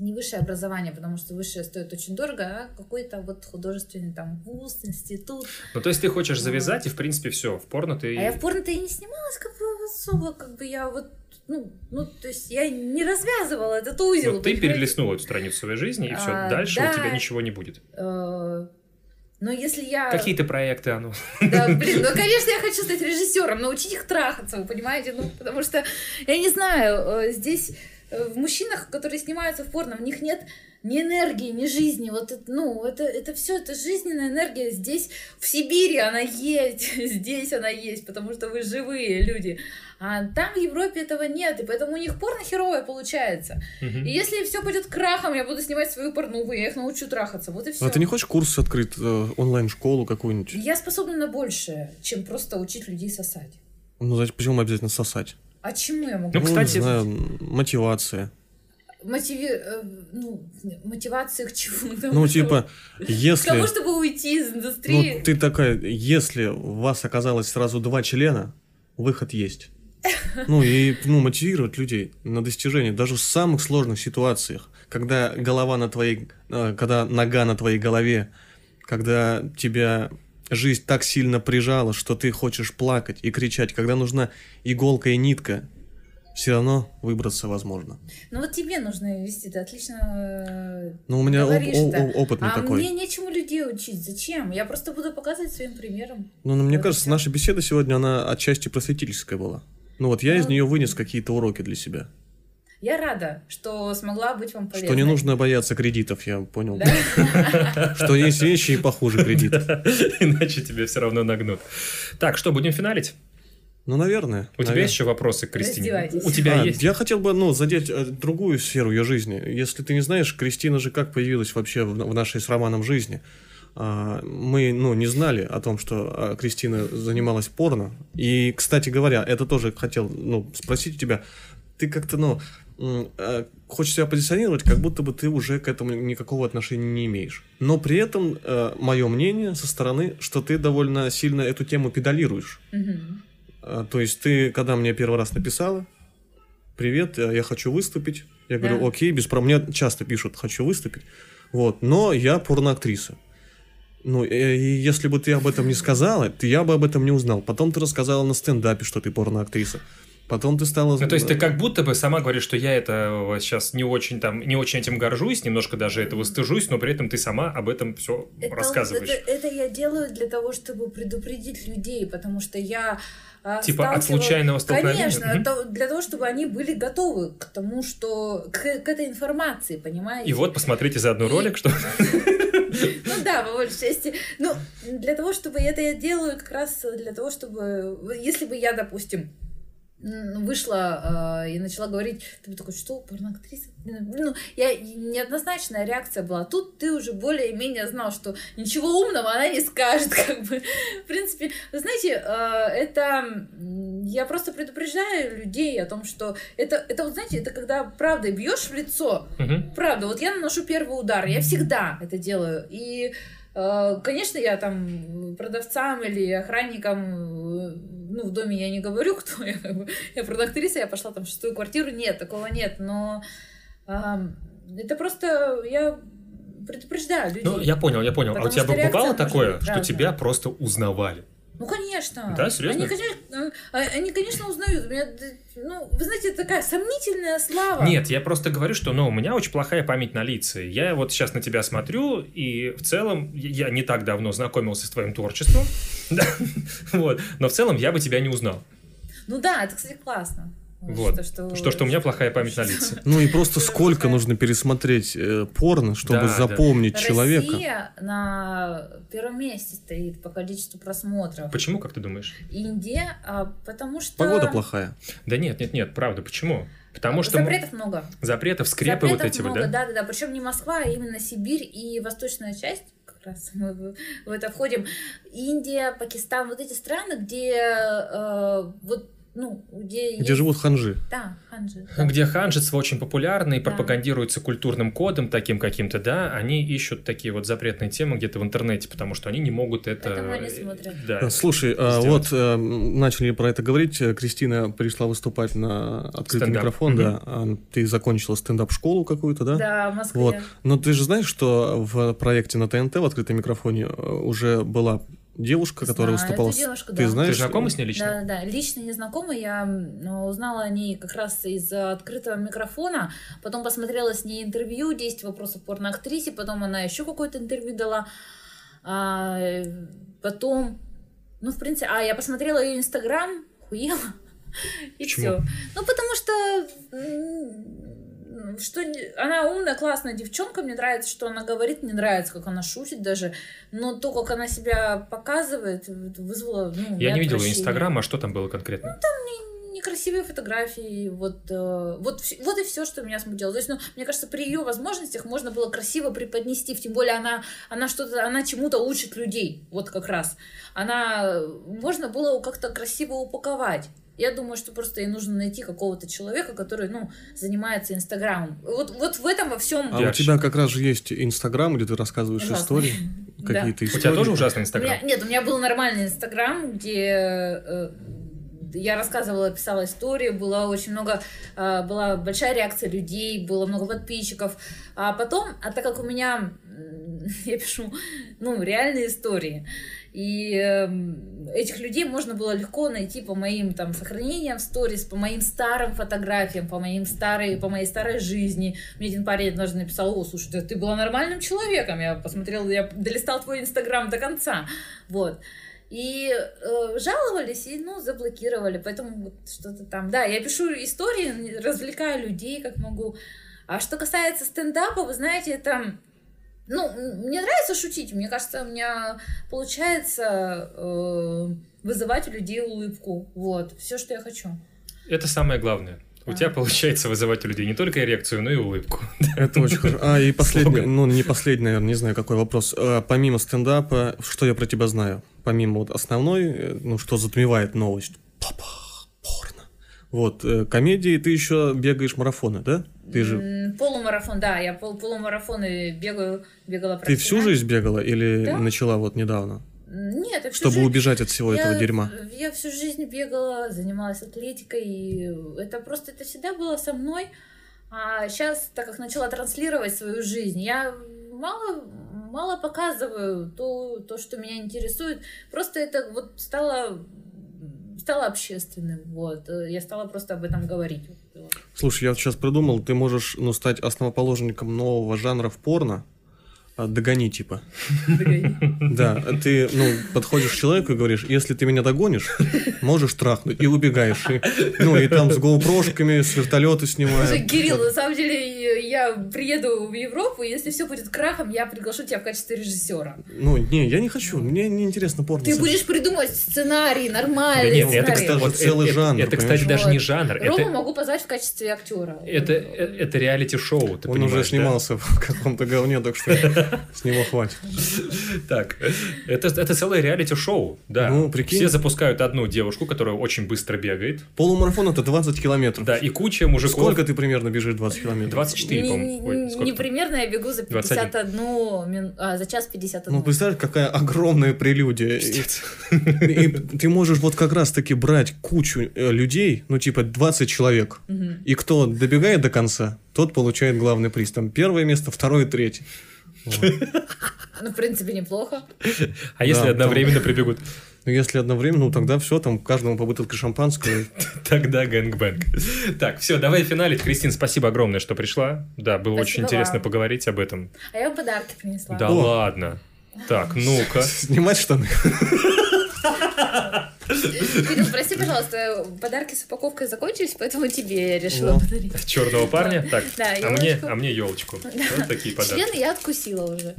Это не высшее образование, потому что высшее стоит очень дорого, а какой-то вот художественный там вуз, институт. Ну, то есть ты хочешь завязать, и, в принципе, все, в порно ты... А я в порно-то и не снималась, как бы особо, как бы я вот, ну, ну, то есть я не развязывала этот узел. Ну, ты перелистнула эту страницу своей жизни, и все, А, дальше да. у тебя ничего не будет. Э, Но если я... Какие-то проекты, а ну? Да, блин, ну, конечно, я хочу стать режиссером, научить их трахаться, вы понимаете? Ну, потому что, я не знаю, э, здесь в мужчинах, которые снимаются в порно, в них нет ни энергии, ни жизни. Вот это, ну, это, это все, это жизненная энергия. Здесь, в Сибири она есть, здесь она есть, потому что вы живые люди. А там в Европе этого нет, и поэтому у них порно херовое получается. Мгм. И если все пойдет крахом, я буду снимать свою порнуху, я их научу трахаться. Вот и все. А ты не хочешь курс открыть, э, онлайн-школу какую-нибудь? Я способна на большее, чем просто учить людей сосать. Ну, зачем почему обязательно сосать? А чему я могу? Ну, не кстати- знаю, мотивация. Мотиви... э, ну, мотивация к чему? К тому, Ну, чтобы- типа, К если... тому, чтобы уйти из Ну, индустрии. ты такая, если у вас оказалось сразу два члена, выход есть. Ну, и ну, мотивировать людей на достижение, даже в самых сложных ситуациях, когда голова на твоей, э, когда нога на твоей голове, когда тебя жизнь так сильно прижала, что ты хочешь плакать и кричать, когда нужна иголка и нитка, все равно выбраться возможно. Ну вот тебе нужно вести, ты отлично э, Ну, у меня оп- говоришь-то. о- о- опыт не А такой. мне нечему людей учить. Зачем? Я просто буду показывать своим примером. Ну, ну, мне Вот кажется, всё. наша беседа сегодня, она отчасти просветительская была. Ну вот я из Ну, нее вынес какие-то уроки для себя. Я рада, что смогла быть вам полезной. Что не нужно бояться кредитов, я понял. Что есть вещи и похуже кредитов. Иначе тебе все равно нагнут. Так, что, будем финалить? Ну, наверное. У тебя наверное. есть еще вопросы к Кристине? Раздевайтесь. У тебя А, есть? Я хотел бы, ну, задеть э, другую сферу ее жизни. Если ты не знаешь, Кристина же как появилась вообще в, в нашей с Романом жизни. А, мы, ну, не знали о том, что а, Кристина занималась порно. И, кстати говоря, это тоже хотел, ну, спросить у тебя. Ты как-то, ну, хочешь себя позиционировать, как будто бы ты уже к этому никакого отношения не имеешь. Но при этом мое мнение со стороны, что ты довольно сильно эту тему педалируешь. А, То есть ты, когда мне первый раз написала, привет, э, я хочу выступить, я говорю, Да. окей, без проблем. Мне часто пишут, хочу выступить, вот, но я порноактриса. Ну, э, и если бы ты об этом не сказала, то я бы об этом не узнал. Потом ты рассказала на стендапе, что ты порноактриса. Потом ты стала... Ну, то есть ты как будто бы сама говоришь, что я это сейчас не очень там, не очень этим горжусь, немножко даже этого стыжусь, но при этом ты сама об этом все Это, рассказываешь. это, это я делаю для того, чтобы предупредить людей, потому что я а, Типа от случайного столкновения? Конечно, то- для того, чтобы они были готовы к тому, что к, к этой информации, понимаете? И вот посмотрите заодно И- ролик, что Ну да, по большей части. Ну, для того, чтобы это я делаю, как раз для того, чтобы... Если бы я, допустим, вышла э, и начала говорить, ты бы такой, что, порноактриса? Ну, я, неоднозначная реакция была. Тут ты уже более-менее знал, что ничего умного она не скажет, как бы. В принципе, вы знаете, э, это... Я просто предупреждаю людей о том, что это, это вот, знаете, это когда правдой бьешь в лицо, Мгм. Правда, вот я наношу первый удар, я всегда это делаю. И, конечно, я там продавцам или охранникам, э, ну, в доме я не говорю, кто я, как бы. я продактриса, я пошла там в шестую квартиру, нет, такого нет, но ам, это просто я предупреждаю людей. Ну, я понял, я понял. А у тебя бывало такое, быть что тебя просто узнавали? Ну, конечно. Да, серьезно? Они, конечно, э, они, конечно, узнают. Меня, ну, вы знаете, это такая сомнительная слава. Нет, я просто говорю, что ну, у меня очень плохая память на лица. Я вот сейчас на тебя смотрю, и в целом я не так давно знакомился с твоим творчеством. Да. Вот. Но в целом я бы тебя не узнал. Ну да, это, кстати, классно. Вот. Что, что, Что, что у меня плохая память на лица. Ну и просто сколько нужно пересмотреть э, порно, чтобы Да, да. запомнить человека. Россия на первом месте стоит по количеству просмотров. Почему, как ты думаешь? Индия, а, потому что... Погода плохая. Да нет, нет, нет, правда, почему? Потому что Запретов много. запретов, скрепы вот Запретов эти вот, много, да? да, да, да. Причем не Москва, а именно Сибирь и восточная часть. Как раз мы в, в это входим. Индия, Пакистан, вот эти страны, где э, вот, ну, где, Где есть- живут ханжи. Да, ханжи. да. Где ханжество очень популярно и Да. пропагандируется культурным кодом таким каким-то, да, они ищут такие вот запретные темы где-то в интернете, потому что они не могут это... Поэтому они смотрят. Да. А, Слушай, а, сделать. вот э, начали про это говорить. э, Кристина пришла выступать на открытый Стендап. микрофон, Мгм. да. Ты закончила стендап-школу какую-то, да? Да, в Москве. Вот. Но ты же знаешь, что в проекте на ТНТ в открытом микрофоне э, уже была девушка, которая Знаю выступала. эту с- девушку, Ты да. знаешь? Ты знакома с ней лично? Да, да, да. Лично не знакома. Я узнала о ней как раз из открытого микрофона. Потом посмотрела с ней интервью, 10 вопросов порноактрисе. Потом она еще какое-то интервью дала. А, э, потом, ну, в принципе, а, я посмотрела ее инстаграм, хуела. И Почему? все. Ну, потому что что не- она умная, классная девчонка, мне нравится, что она говорит, мне нравится, как она шутит даже, но то, как она себя показывает, вызвало, ну, Я не видел ее отвращение. инстаграм, а что там было конкретно? некрасивые фотографии, вот, э, вот, вот и все, что меня смутило. То есть, ну, мне кажется, при ее возможностях можно было красиво преподнести, тем более она, она что-то, она чему-то учит людей, вот как раз. Она, э, можно было как-то красиво упаковать. Я думаю, что просто ей нужно найти какого-то человека, который, ну, занимается Инстаграмом. Вот, вот в этом во всем. А у тебя как раз же есть Инстаграм, где ты рассказываешь Ужасный. истории, Да. какие-то У истории. тебя тоже ужасный У инстаграм? нет, у меня был нормальный Инстаграм, где э, я рассказывала, писала истории, было очень много, э, была большая реакция людей, было много подписчиков. А потом, а так как у меня, я пишу, ну, реальные истории, и эм, этих людей можно было легко найти по моим там сохранениям в сторис, по моим старым фотографиям, по моим старой, по моей старой жизни. Мне один парень однажды написал, о, слушай, ты была нормальным человеком, я посмотрела, я долистал твой инстаграм до конца, вот. И э, жаловались, и, ну, заблокировали, поэтому вот что-то там. Да, я пишу истории, развлекаю людей, как могу. А что касается стендапа, вы знаете, это... Ну, мне нравится шутить, мне кажется, у меня получается э, вызывать у людей улыбку. Вот, все, что я хочу. Это самое главное. У Да. тебя получается вызывать у людей не только эрекцию, но и улыбку. Это очень хорошо. А, и последний, ну, не последний, наверное, не знаю, какой вопрос. А, помимо стендапа, что я про тебя знаю? Помимо вот основной, э, ну, что затмевает новость. Папа, порно. Вот, э, комедии ты еще бегаешь марафоны, да? Ты же... Полумарафон, да, я пол полумарафоны бегаю, бегала Ты всю жизнь бегала или Да. начала вот недавно? Нет, я Чтобы жизнь- убежать от всего я, этого дерьма. Я всю жизнь бегала, занималась атлетикой, и это просто, это всегда было со мной. А сейчас, так как начала транслировать свою жизнь, я мало, мало показываю то, то, что меня интересует. Просто это вот стало, стало общественным. Вот. Э, я стала просто об этом говорить. Слушай, я вот сейчас придумал, ты можешь ну, стать основоположником нового жанра в порно, догони, типа. Да, ты, ну, подходишь к человеку и говоришь, если ты меня догонишь, можешь трахнуть, и убегаешь. И, ну, и там с гоупрошками, с вертолета снимаешь. Кирилл, на самом деле, я приеду в Европу, и если все будет крахом, я приглашу тебя в качестве режиссера. Ну, не, я не хочу, мне не интересно порно. Ты будешь придумать сценарий, нормальный Нет, это, кстати, вот целый это, жанр. Это, кстати, даже не жанр. Рому могу позвать в качестве актера. Это, это реалити-шоу, Он уже снимался в каком-то говне, так что... С него хватит. Так, это, это целое реалити-шоу, да. Ну, прикинь. Все запускают одну девушку, которая очень быстро бегает. Полумарафон это 20 километров. Да, и куча мужиков. Сколько ты примерно бежишь 20 километров? 24, по-моему. Не, примерно, я бегу за 51 мин... а, за час 51. Ну, представляешь, какая огромная прелюдия. И, и ты можешь вот как раз-таки брать кучу э, людей, ну, типа 20 человек, и кто добегает до конца, тот получает главный приз. Там первое место, второе, третье. Ну, в принципе, неплохо. А если одновременно прибегут? Ну, если одновременно, ну тогда все, там каждому по бутылке шампанского. Тогда гэнгбэнг. Так, все, давай финалить. Кристин, спасибо огромное, что пришла. Да, было очень интересно поговорить об этом. А я подарки принесла. Да ладно. Так, ну-ка. Снимать штаны. Кирилл, прости, пожалуйста, подарки с упаковкой закончились, поэтому тебе я решила подарить. Черного парня? Так, а мне, а мне елочку. Вот такие подарки. Член я откусила уже.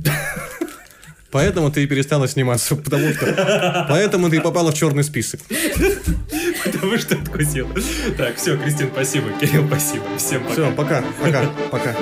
Поэтому ты и перестала сниматься, потому что... Поэтому ты и попала в черный список. Потому что откусил. Так, все, Кристин, спасибо. Кирилл, спасибо. Всем пока. Все, пока, пока, пока.